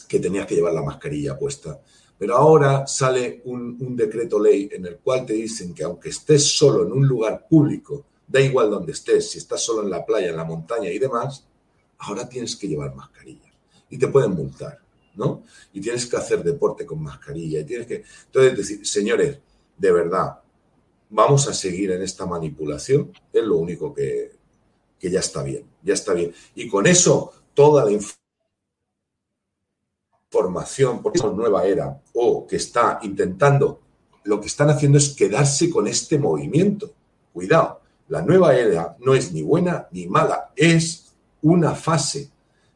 que tenías que llevar la mascarilla puesta. Pero ahora sale un, decreto ley en el cual te dicen que aunque estés solo en un lugar público, da igual donde estés, si estás solo en la playa, en la montaña y demás, ahora tienes que llevar mascarilla y te pueden multar, ¿no? Y tienes que hacer deporte con mascarilla y tienes que... Entonces, decir, señores, de verdad, vamos a seguir en esta manipulación, es lo único que, que ya está bien, ya está bien. Y con eso, toda la información formación, por esa nueva era, o que está intentando, lo que están haciendo es quedarse con este movimiento. Cuidado, la nueva era no es ni buena ni mala, es una fase.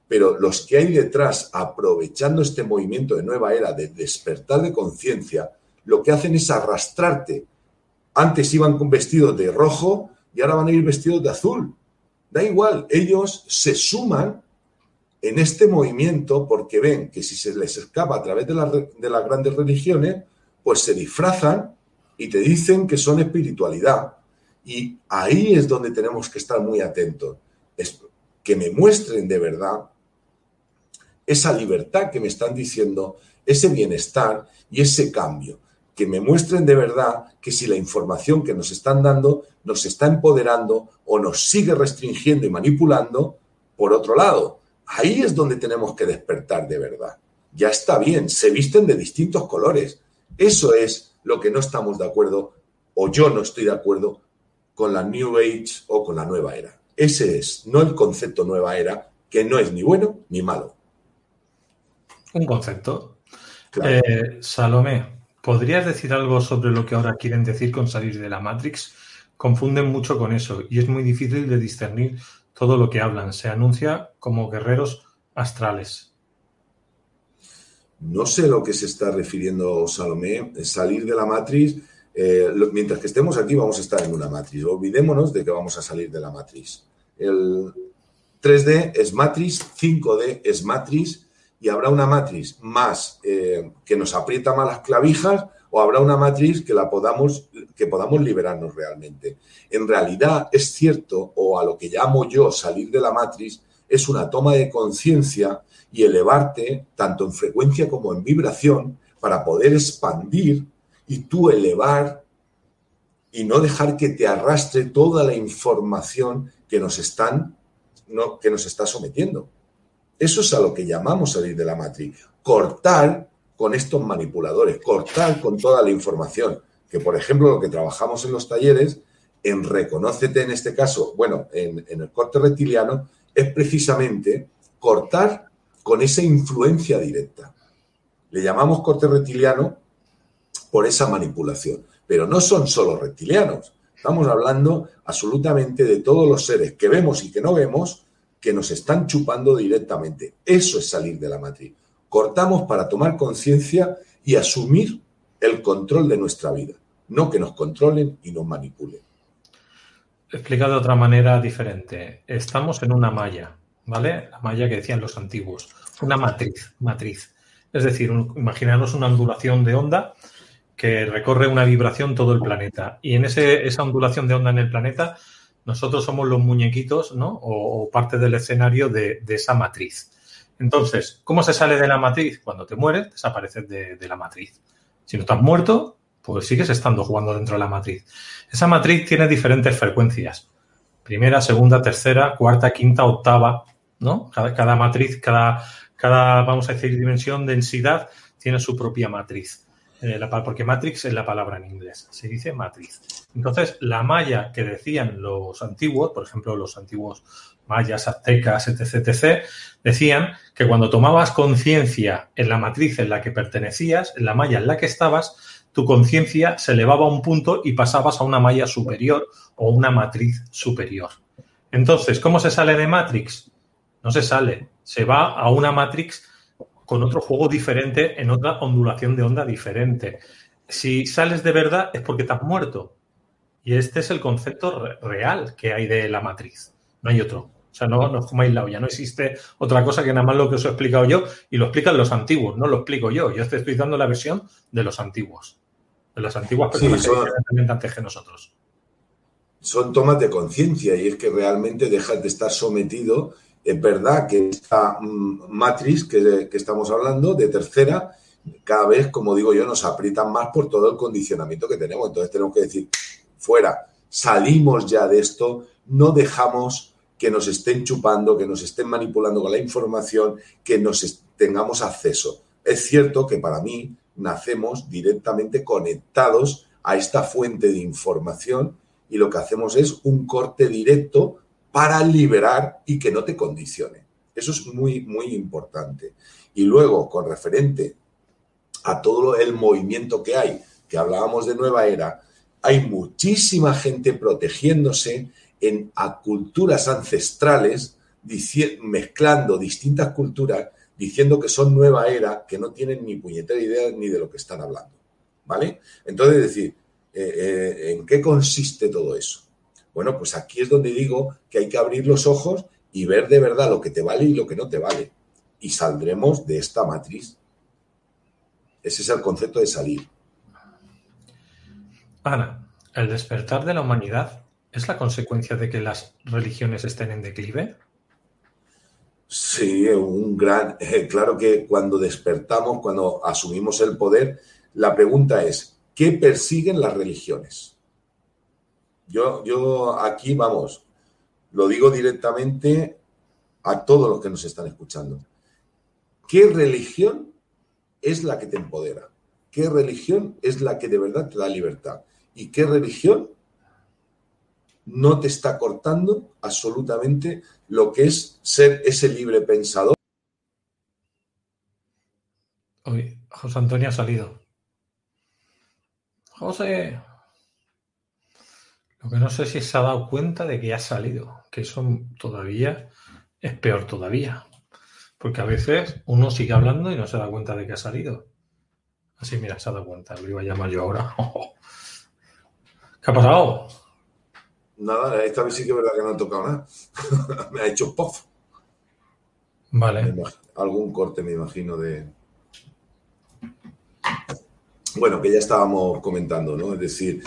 Pero los que hay detrás, aprovechando este movimiento de nueva era, de despertar de conciencia, lo que hacen es arrastrarte. Antes iban con vestidos de rojo y ahora van a ir vestidos de azul. Da igual, ellos se suman en este movimiento porque ven que si se les escapa a través de, de las grandes religiones, pues se disfrazan y te dicen que son espiritualidad. Y ahí es donde tenemos que estar muy atentos. Es que me muestren de verdad esa libertad que me están diciendo, ese bienestar y ese cambio. Que me muestren de verdad que si la información que nos están dando nos está empoderando o nos sigue restringiendo y manipulando, por otro lado, Ahí es donde tenemos que despertar de verdad. Ya está bien, se visten de distintos colores. Eso es lo que no estamos de acuerdo, o yo no estoy de acuerdo con la New Age o con la nueva era. Ese es, no el concepto nueva era, que no es ni bueno ni malo. Un concepto. Eh, Salomé, ¿podrías decir algo sobre lo que ahora quieren decir con salir de la Matrix? Confunden mucho con eso y es muy difícil de discernir todo lo que hablan. Se anuncia como guerreros astrales. No sé lo que se está refiriendo Salomé. Salir de la matriz, eh, mientras que estemos aquí vamos a estar en una matriz. Olvidémonos de que vamos a salir de la matriz. El 3D es matriz, 5D es matriz y habrá una matriz más eh, que nos aprieta más las clavijas o habrá una matriz que la podamos que podamos liberarnos realmente. En realidad es cierto o a lo que llamo yo salir de la matriz es una toma de conciencia y elevarte tanto en frecuencia como en vibración para poder expandir y tú elevar y no dejar que te arrastre toda la información que nos están no, que nos está sometiendo. Eso es a lo que llamamos salir de la matriz. Cortar con estos manipuladores, cortar con toda la información. Que, por ejemplo, lo que trabajamos en los talleres, en Reconócete en este caso, bueno, en, el corte reptiliano, es precisamente cortar con esa influencia directa. Le llamamos corte reptiliano por esa manipulación. Pero no son solo reptilianos. Estamos hablando absolutamente de todos los seres que vemos y que no vemos que nos están chupando directamente. Eso es salir de la matriz. Cortamos para tomar conciencia y asumir el control de nuestra vida, no que nos controlen y nos manipulen. Explicado de otra manera diferente. Estamos en una malla, ¿vale? La malla que decían los antiguos. Una matriz, matriz. Es decir, imaginaros una ondulación de onda que recorre una vibración todo el planeta. Y en ese, esa ondulación de onda en el planeta, nosotros somos los muñequitos, ¿no? O, parte del escenario de, esa matriz. Entonces, ¿cómo se sale de la matriz? Cuando te mueres, desapareces de, la matriz. Si no estás muerto, pues sigues estando jugando dentro de la matriz. Esa matriz tiene diferentes frecuencias. Primera, segunda, tercera, cuarta, quinta, octava, ¿no? Cada, matriz, cada, cada, vamos a decir, dimensión, densidad, tiene su propia matriz. Eh, porque matrix es la palabra en inglés, se dice matriz. Entonces, la malla que decían los antiguos, por ejemplo, los antiguos mayas, aztecas, etc., etc., decían que cuando tomabas conciencia en la matriz en la que pertenecías, en la malla en la que estabas, tu conciencia se elevaba a un punto y pasabas a una malla superior o una matriz superior. Entonces, ¿cómo se sale de Matrix? No se sale, se va a una Matrix con otro juego diferente, en otra ondulación de onda diferente. Si sales de verdad es porque has muerto. Y este es el concepto real que hay de la matriz. No hay otro. O sea, no, no como aislado. Ya no existe otra cosa que nada más lo que os he explicado yo y lo explican los antiguos. No lo explico yo. Yo estoy dando la versión de los antiguos. De las antiguas personas que son, antes que nosotros. Son tomas de conciencia y es que realmente dejas de estar sometido es verdad que esta mm, matriz que, estamos hablando, de tercera, cada vez, como digo yo, nos aprietan más por todo el condicionamiento que tenemos. Entonces tenemos que decir, fuera, salimos ya de esto, no dejamos que nos estén chupando, que nos estén manipulando con la información, que nos tengamos acceso. Es cierto que para mí nacemos directamente conectados a esta fuente de información y lo que hacemos es un corte directo para liberar y que no te condicione. Eso es muy, muy importante. Y luego, con referente a todo el movimiento que hay, que hablábamos de nueva era, hay muchísima gente protegiéndose en a culturas ancestrales, mezclando distintas culturas, diciendo que son nueva era, que no tienen ni puñetera idea ni de lo que están hablando. ¿Vale? Entonces, decir, eh, eh, ¿en qué consiste todo eso? Bueno, pues aquí es donde digo que hay que abrir los ojos y ver de verdad lo que te vale y lo que no te vale. Y saldremos de esta matriz. Ese es el concepto de salir. Ana, ¿el despertar de la humanidad es la consecuencia de que las religiones estén en declive? Sí, un gran. Eh, claro que cuando despertamos, cuando asumimos el poder, la pregunta es: ¿qué persiguen las religiones? Yo, yo aquí, vamos, lo digo directamente a todos los que nos están escuchando. ¿Qué religión es la que te empodera? ¿Qué religión es la que de verdad te da libertad? ¿Y qué religión no te está cortando absolutamente lo que es ser ese libre pensador? Hoy José Antonio ha salido. José. Lo que no sé si se ha dado cuenta de que ha salido, que eso todavía es peor todavía. Porque a veces uno sigue hablando y no se da cuenta de que ha salido. Así, mira, se ha dado cuenta. Lo iba a llamar yo ahora. (laughs) ¿Qué ha pasado? Nada, esta vez sí que es verdad que no ha tocado nada. (laughs) me ha hecho puff. Vale. Algún corte, me imagino, de. Bueno, que ya estábamos comentando, ¿no? Es decir,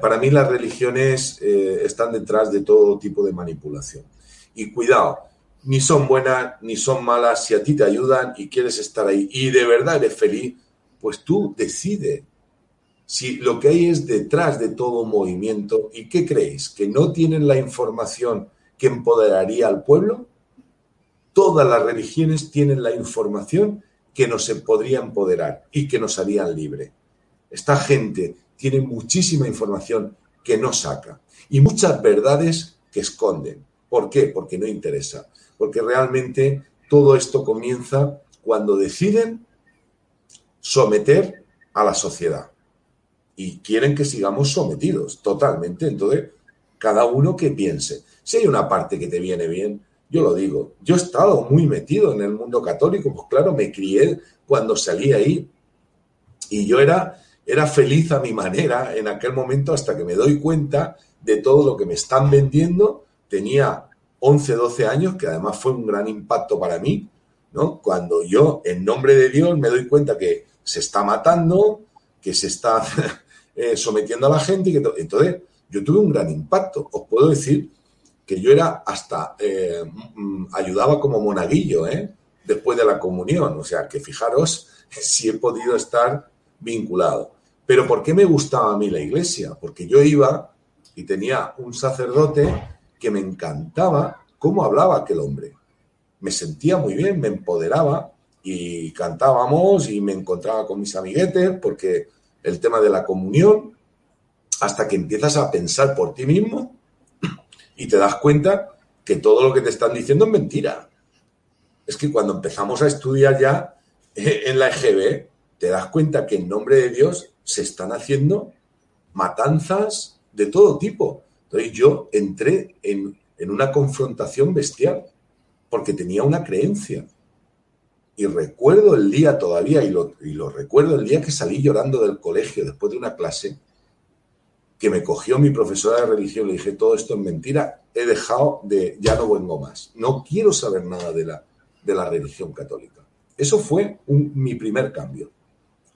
para mí las religiones eh, están detrás de todo tipo de manipulación. Y cuidado, ni son buenas ni son malas. Si a ti te ayudan y quieres estar ahí y de verdad eres feliz, pues tú decide si lo que hay es detrás de todo movimiento. ¿Y qué creéis? ¿Que no tienen la información que empoderaría al pueblo? Todas las religiones tienen la información que nos podría empoderar y que nos harían libre. Esta gente tiene muchísima información que no saca y muchas verdades que esconden. ¿Por qué? Porque no interesa. Porque realmente todo esto comienza cuando deciden someter a la sociedad y quieren que sigamos sometidos totalmente. Entonces, cada uno que piense. Si hay una parte que te viene bien, yo lo digo. Yo he estado muy metido en el mundo católico, pues claro, me crié cuando salí ahí y yo era, era feliz a mi manera en aquel momento hasta que me doy cuenta de todo lo que me están vendiendo. Tenía 11, 12 años, que además fue un gran impacto para mí, ¿no? Cuando yo, en nombre de Dios, me doy cuenta que se está matando, que se está (laughs) eh, sometiendo a la gente. Y que Entonces, yo tuve un gran impacto. Os puedo decir que yo era hasta, eh, mm, ayudaba como monaguillo, ¿eh? Después de la comunión. O sea, que fijaros (laughs) si he podido estar vinculado. Pero ¿por qué me gustaba a mí la iglesia? Porque yo iba y tenía un sacerdote que me encantaba cómo hablaba aquel hombre. Me sentía muy bien, me empoderaba y cantábamos y me encontraba con mis amiguetes porque el tema de la comunión, hasta que empiezas a pensar por ti mismo y te das cuenta que todo lo que te están diciendo es mentira. Es que cuando empezamos a estudiar ya eh, en la EGB, te das cuenta que en nombre de Dios se están haciendo matanzas de todo tipo. Entonces yo entré en, en una confrontación bestial porque tenía una creencia. Y recuerdo el día todavía, y lo, y lo recuerdo el día que salí llorando del colegio después de una clase, que me cogió mi profesora de religión, le dije, todo esto es mentira, he dejado de, ya no vengo más, no quiero saber nada de la, de la religión católica. Eso fue mi primer cambio.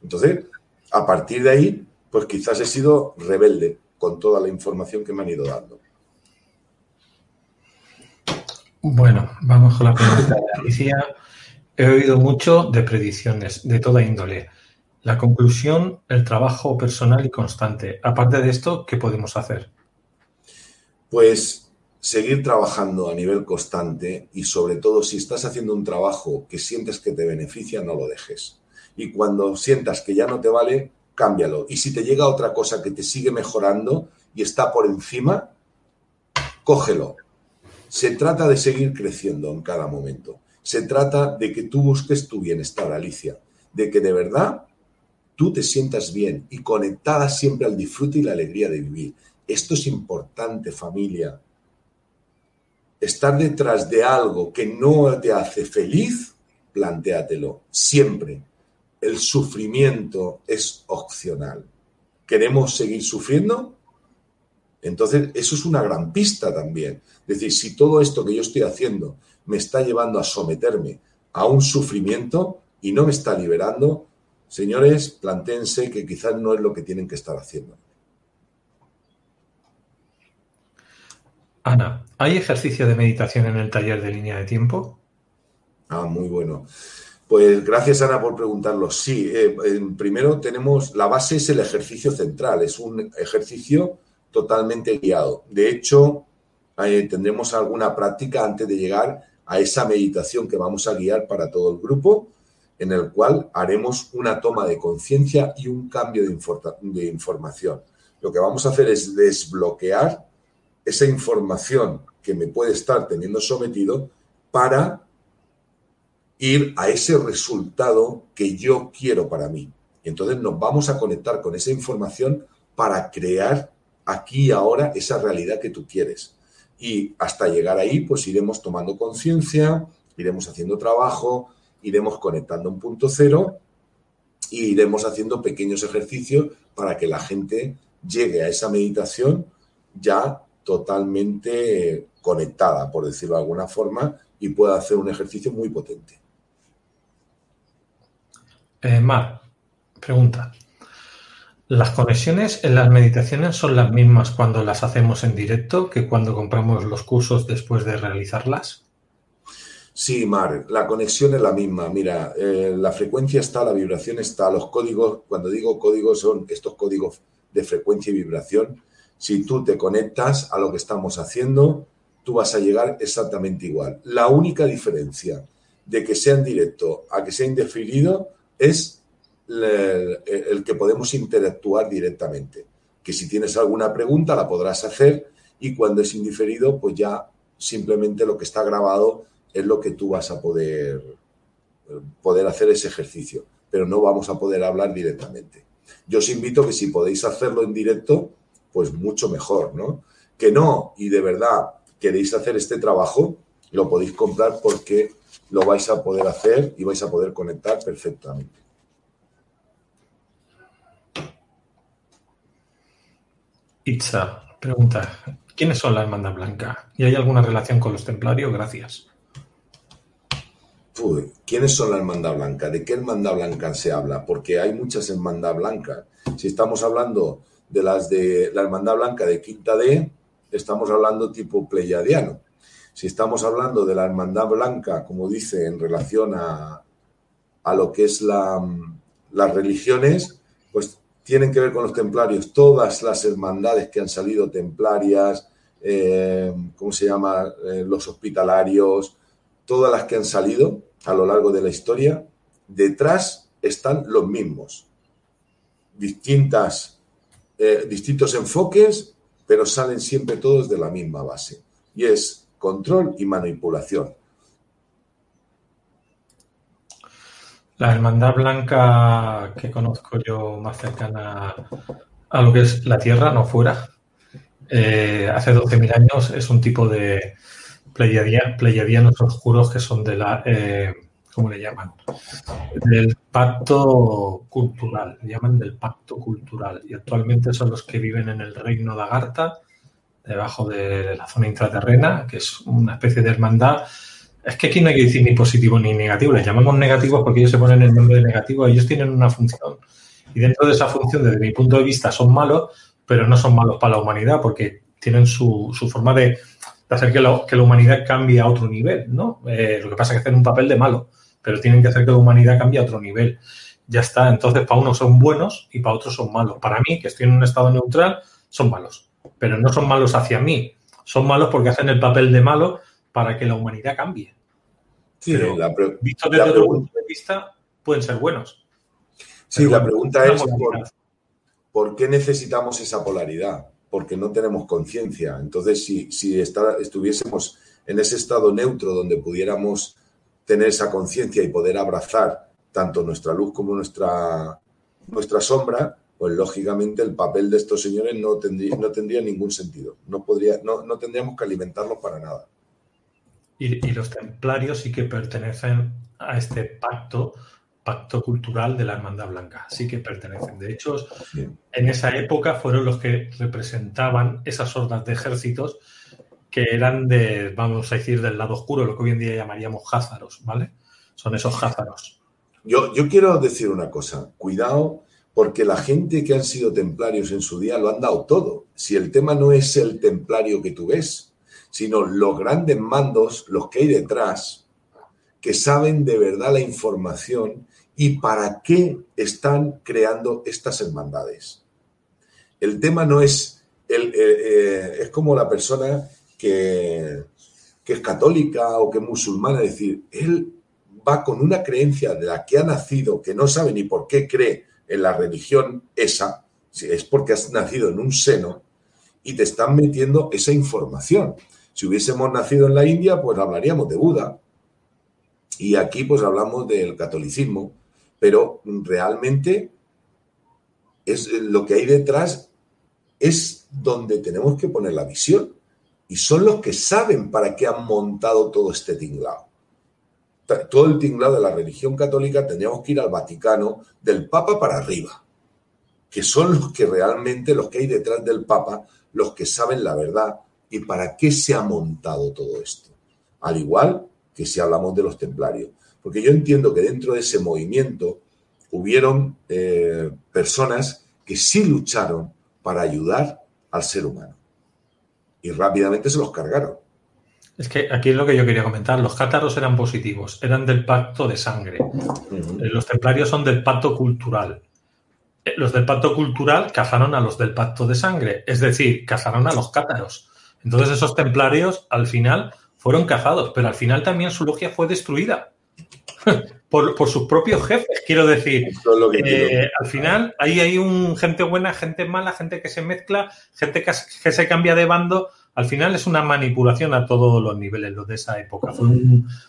Entonces, a partir de ahí, pues quizás he sido rebelde con toda la información que me han ido dando. Bueno, vamos con la pregunta de Alicia. He oído mucho de predicciones de toda índole. La conclusión, el trabajo personal y constante. Aparte de esto, ¿qué podemos hacer? Pues seguir trabajando a nivel constante y sobre todo si estás haciendo un trabajo que sientes que te beneficia, no lo dejes. Y cuando sientas que ya no te vale, cámbialo. Y si te llega otra cosa que te sigue mejorando y está por encima, cógelo. Se trata de seguir creciendo en cada momento. Se trata de que tú busques tu bienestar, Alicia, de que de verdad tú te sientas bien y conectada siempre al disfrute y la alegría de vivir. Esto es importante, familia. Estar detrás de algo que no te hace feliz, plantéatelo siempre. El sufrimiento es opcional. ¿Queremos seguir sufriendo? Entonces, eso es una gran pista también. Es decir, si todo esto que yo estoy haciendo me está llevando a someterme a un sufrimiento y no me está liberando, señores, plantéense que quizás no es lo que tienen que estar haciendo. Ana, ¿hay ejercicio de meditación en el taller de línea de tiempo? Ah, muy bueno. Pues gracias Ana por preguntarlo. Sí, eh, primero tenemos, la base es el ejercicio central, es un ejercicio totalmente guiado. De hecho, eh, tendremos alguna práctica antes de llegar a esa meditación que vamos a guiar para todo el grupo, en el cual haremos una toma de conciencia y un cambio de, de, información. Lo que vamos a hacer es desbloquear esa información que me puede estar teniendo sometido para ir a ese resultado que yo quiero para mí. Y entonces nos vamos a conectar con esa información para crear aquí y ahora esa realidad que tú quieres. Y hasta llegar ahí, pues iremos tomando conciencia, iremos haciendo trabajo, iremos conectando un punto cero y iremos haciendo pequeños ejercicios para que la gente llegue a esa meditación ya totalmente conectada, por decirlo de alguna forma, y pueda hacer un ejercicio muy potente. Eh, Mar, pregunta. ¿Las conexiones en las meditaciones son las mismas cuando las hacemos en directo que cuando compramos los cursos después de realizarlas? Sí, Mar, la conexión es la misma. Mira, eh, la frecuencia está, la vibración está, los códigos, cuando digo códigos son estos códigos de frecuencia y vibración. Si tú te conectas a lo que estamos haciendo, tú vas a llegar exactamente igual. La única diferencia de que sea en directo a que sea indefinido es el, que podemos interactuar directamente. Que si tienes alguna pregunta la podrás hacer y cuando es indiferido, pues ya simplemente lo que está grabado es lo que tú vas a poder, poder hacer ese ejercicio, pero no vamos a poder hablar directamente. Yo os invito que si podéis hacerlo en directo, pues mucho mejor, ¿no? Que no, y de verdad queréis hacer este trabajo, lo podéis comprar porque lo vais a poder hacer y vais a poder conectar perfectamente. Itza pregunta, ¿quiénes son la Hermandad Blanca? ¿Y hay alguna relación con los templarios? Gracias. ¿Quiénes son la Hermandad Blanca? ¿De qué Hermandad Blanca se habla? Porque hay muchas Hermandad Blanca. Si estamos hablando de las de la Hermandad Blanca de Quinta D, estamos hablando tipo pleiadiano. Si estamos hablando de la Hermandad Blanca, como dice, en relación a, a lo que es la, las religiones, tienen que ver con los templarios. Todas las hermandades que han salido templarias, eh, ¿cómo se llama? Eh, los hospitalarios, todas las que han salido a lo largo de la historia, detrás están los mismos. Distintas, eh, distintos enfoques, pero salen siempre todos de la misma base. Y es control y manipulación. La hermandad blanca que conozco yo más cercana a lo que es la Tierra, no fuera, eh, hace 12.000 años es un tipo de, pleiadianos oscuros que son de la, eh, ¿cómo le llaman? Del pacto cultural, llaman del pacto cultural. Y actualmente son los que viven en el reino de Agartha, debajo de la zona intraterrena, que es una especie de hermandad. Es que aquí no hay que decir ni positivo ni negativo, les llamamos negativos porque ellos se ponen el nombre de negativo, ellos tienen una función. Y dentro de esa función, desde mi punto de vista, son malos, pero no son malos para la humanidad porque tienen su, su forma de, de hacer que, que, la humanidad cambie a otro nivel, ¿no? Eh, lo que pasa es que hacen un papel de malo, pero tienen que hacer que la humanidad cambie a otro nivel. Ya está, entonces para unos son buenos y para otros son malos. Para mí, que estoy en un estado neutral, son malos, pero no son malos hacia mí, son malos porque hacen el papel de malo para que la humanidad cambie. Sí, pero, la visto desde otro punto de vista, pueden ser buenos. Sí, la pregunta es ¿por qué necesitamos esa polaridad? porque no tenemos conciencia. Entonces, si, si estuviésemos en ese estado neutro donde pudiéramos tener esa conciencia y poder abrazar tanto nuestra luz como nuestra, nuestra sombra, pues lógicamente el papel de estos señores no tendría, no tendría ningún sentido. No, podría, no, no tendríamos que alimentarlos para nada. Y, y, los templarios sí que pertenecen a este pacto pacto cultural de la Hermandad Blanca. Sí que pertenecen. De hecho, en esa época fueron los que representaban esas hordas de ejércitos que eran de, vamos a decir, del lado oscuro, lo que hoy en día llamaríamos házaros, ¿vale? Son esos házaros. Yo, yo quiero decir una cosa, cuidado, porque la gente que han sido templarios en su día lo han dado todo. Si el tema no es el templario que tú ves, sino los grandes mandos, los que hay detrás, que saben de verdad la información y para qué están creando estas hermandades. El tema no es, el, eh, eh, es como la persona que, que es católica o que es musulmana, es decir, él va con una creencia de la que ha nacido, que no sabe ni por qué cree en la religión esa, si es porque has nacido en un seno y te están metiendo esa información. Si hubiésemos nacido en la India, pues hablaríamos de Buda. Y aquí pues hablamos del catolicismo pero realmente es lo que hay detrás es donde tenemos que poner la visión. Y son los que saben para qué han montado todo este tinglado. Todo el tinglado de la religión católica tendríamos que ir al Vaticano del Papa para arriba, que son los que realmente, los que hay detrás del Papa, los que saben la verdad y para qué se ha montado todo esto. Al igual que si hablamos de los templarios. Porque yo entiendo que dentro de ese movimiento hubieron eh, personas que sí lucharon para ayudar al ser humano. Y rápidamente se los cargaron. Es que aquí es lo que yo quería comentar. Los cátaros eran positivos, eran del pacto de sangre. Eh, los templarios son del pacto cultural. Eh, los del pacto cultural cazaron a los del pacto de sangre, es decir, cazaron a los cátaros. Entonces esos templarios al final fueron cazados, pero al final también su logia fue destruida. (laughs) por, sus propios jefes, quiero decir. Eh, al final, ahí hay un gente buena, gente mala, gente que se mezcla, gente que, se cambia de bando. Al final es una manipulación a todos los niveles, los de esa época.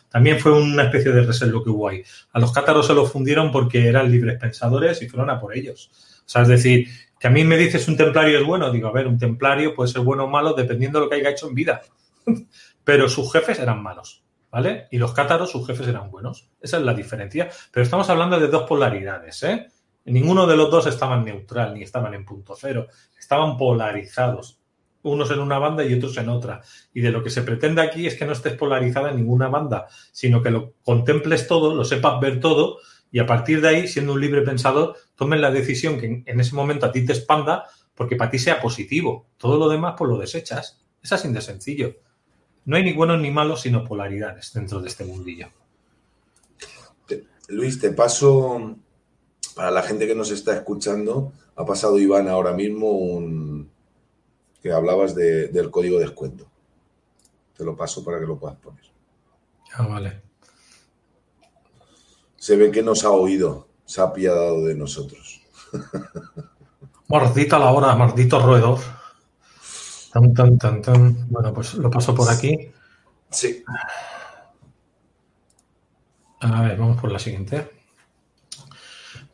también fue una especie de reserva que hubo ahí. A los cátaros se los fundieron porque eran libres pensadores y fueron a por ellos. O sea, es decir, que a mí me dices un templario es bueno, digo, a ver, un templario puede ser bueno o malo dependiendo de lo que haya hecho en vida. (laughs) Pero sus jefes eran malos. ¿vale? Y los cátaros, sus jefes eran buenos. Esa es la diferencia. Pero estamos hablando de dos polaridades, ¿eh? Ninguno de los dos estaban neutral ni estaban en punto cero. Estaban polarizados. Unos en una banda y otros en otra. Y de lo que se pretende aquí es que no estés polarizada en ninguna banda, sino que lo contemples todo, lo sepas ver todo y a partir de ahí, siendo un libre pensador, tomes la decisión que en ese momento a ti te expanda porque para ti sea positivo. Todo lo demás, pues lo desechas. Es así de sencillo. No hay ni buenos ni malos, sino polaridades dentro de este mundillo. Luis, te paso, para la gente que nos está escuchando, ha pasado Iván ahora mismo un que hablabas del código de descuento. Te lo paso para que lo puedas poner. Ah, vale. Se ve que nos ha oído, se ha apiadado de nosotros. Maldita la hora, maldito roedor. Tan, tan, tan, tan. Bueno, pues lo paso por aquí. Sí. A ver, vamos por la siguiente.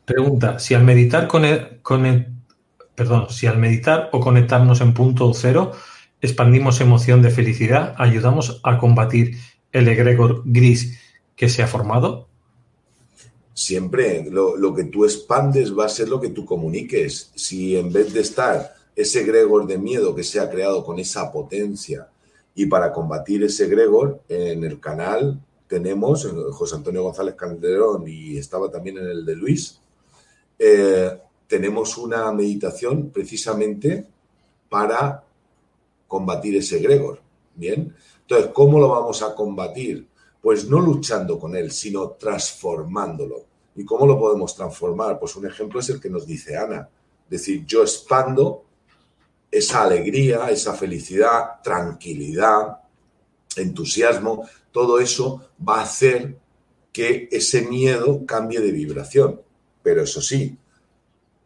Pregunta, si al meditar con perdón, si al meditar o conectarnos en punto cero expandimos emoción de felicidad, ayudamos a combatir el egregor gris que se ha formado. Siempre lo, lo que tú expandes va a ser lo que tú comuniques. Si en vez de estar ese Gregor de miedo que se ha creado con esa potencia. Y para combatir ese Gregor, en el canal tenemos José Antonio González Calderón y estaba también en el de Luis. Eh, tenemos una meditación precisamente para combatir ese Gregor. Bien. Entonces, ¿cómo lo vamos a combatir? Pues no luchando con él, sino transformándolo. ¿Y cómo lo podemos transformar? Pues un ejemplo es el que nos dice Ana. Es decir, yo expando esa alegría, esa felicidad, tranquilidad, entusiasmo, todo eso va a hacer que ese miedo cambie de vibración. Pero eso sí,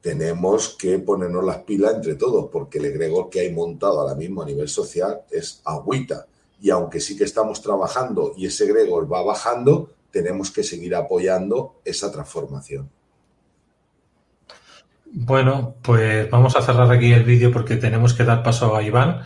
tenemos que ponernos las pilas entre todos, porque el egregor que hay montado ahora mismo a nivel social es agüita. Y aunque sí que estamos trabajando y ese egregor va bajando, tenemos que seguir apoyando esa transformación. Bueno, pues vamos a cerrar aquí el vídeo porque tenemos que dar paso a Iván,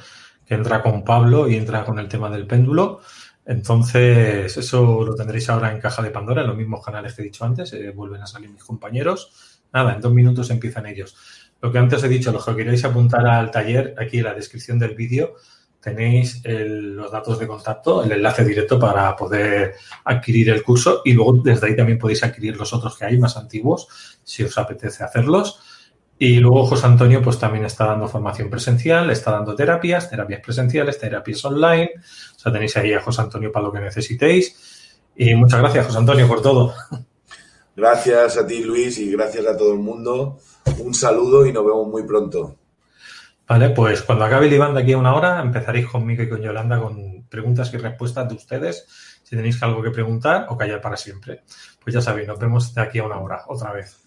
que entra con Pablo y entra con el tema del péndulo. Entonces, eso lo tendréis ahora en Caja de Pandora, en los mismos canales que he dicho antes. Eh, vuelven a salir mis compañeros. Nada, en dos minutos empiezan ellos. Lo que antes he dicho, los que queréis apuntar al taller, aquí en la descripción del vídeo tenéis los datos de contacto, el enlace directo para poder adquirir el curso y luego desde ahí también podéis adquirir los otros que hay más antiguos si os apetece hacerlos. Y luego José Antonio pues también está dando formación presencial, está dando terapias, terapias presenciales, terapias online. O sea, tenéis ahí a José Antonio para lo que necesitéis. Y muchas gracias, José Antonio, por todo. Gracias a ti, Luis, y gracias a todo el mundo. Un saludo y nos vemos muy pronto. Vale, pues cuando acabe el Iván de aquí a una hora, empezaréis conmigo y con Yolanda con preguntas y respuestas de ustedes. Si tenéis algo que preguntar o callar para siempre. Pues ya sabéis, nos vemos de aquí a una hora, otra vez.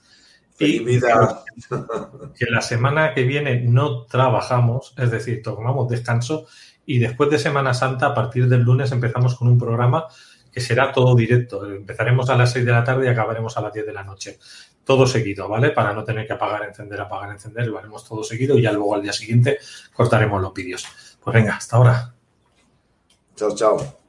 Y vida. (laughs) que la semana que viene no trabajamos, es decir, tomamos descanso y después de Semana Santa, a partir del lunes, empezamos con un programa que será todo directo. Empezaremos a las 6 de la tarde y acabaremos a las 10 de la noche. Todo seguido, ¿vale? Para no tener que apagar, encender, apagar, encender, lo haremos todo seguido y ya luego al día siguiente cortaremos los vídeos. Pues venga, hasta ahora. Chao, chao.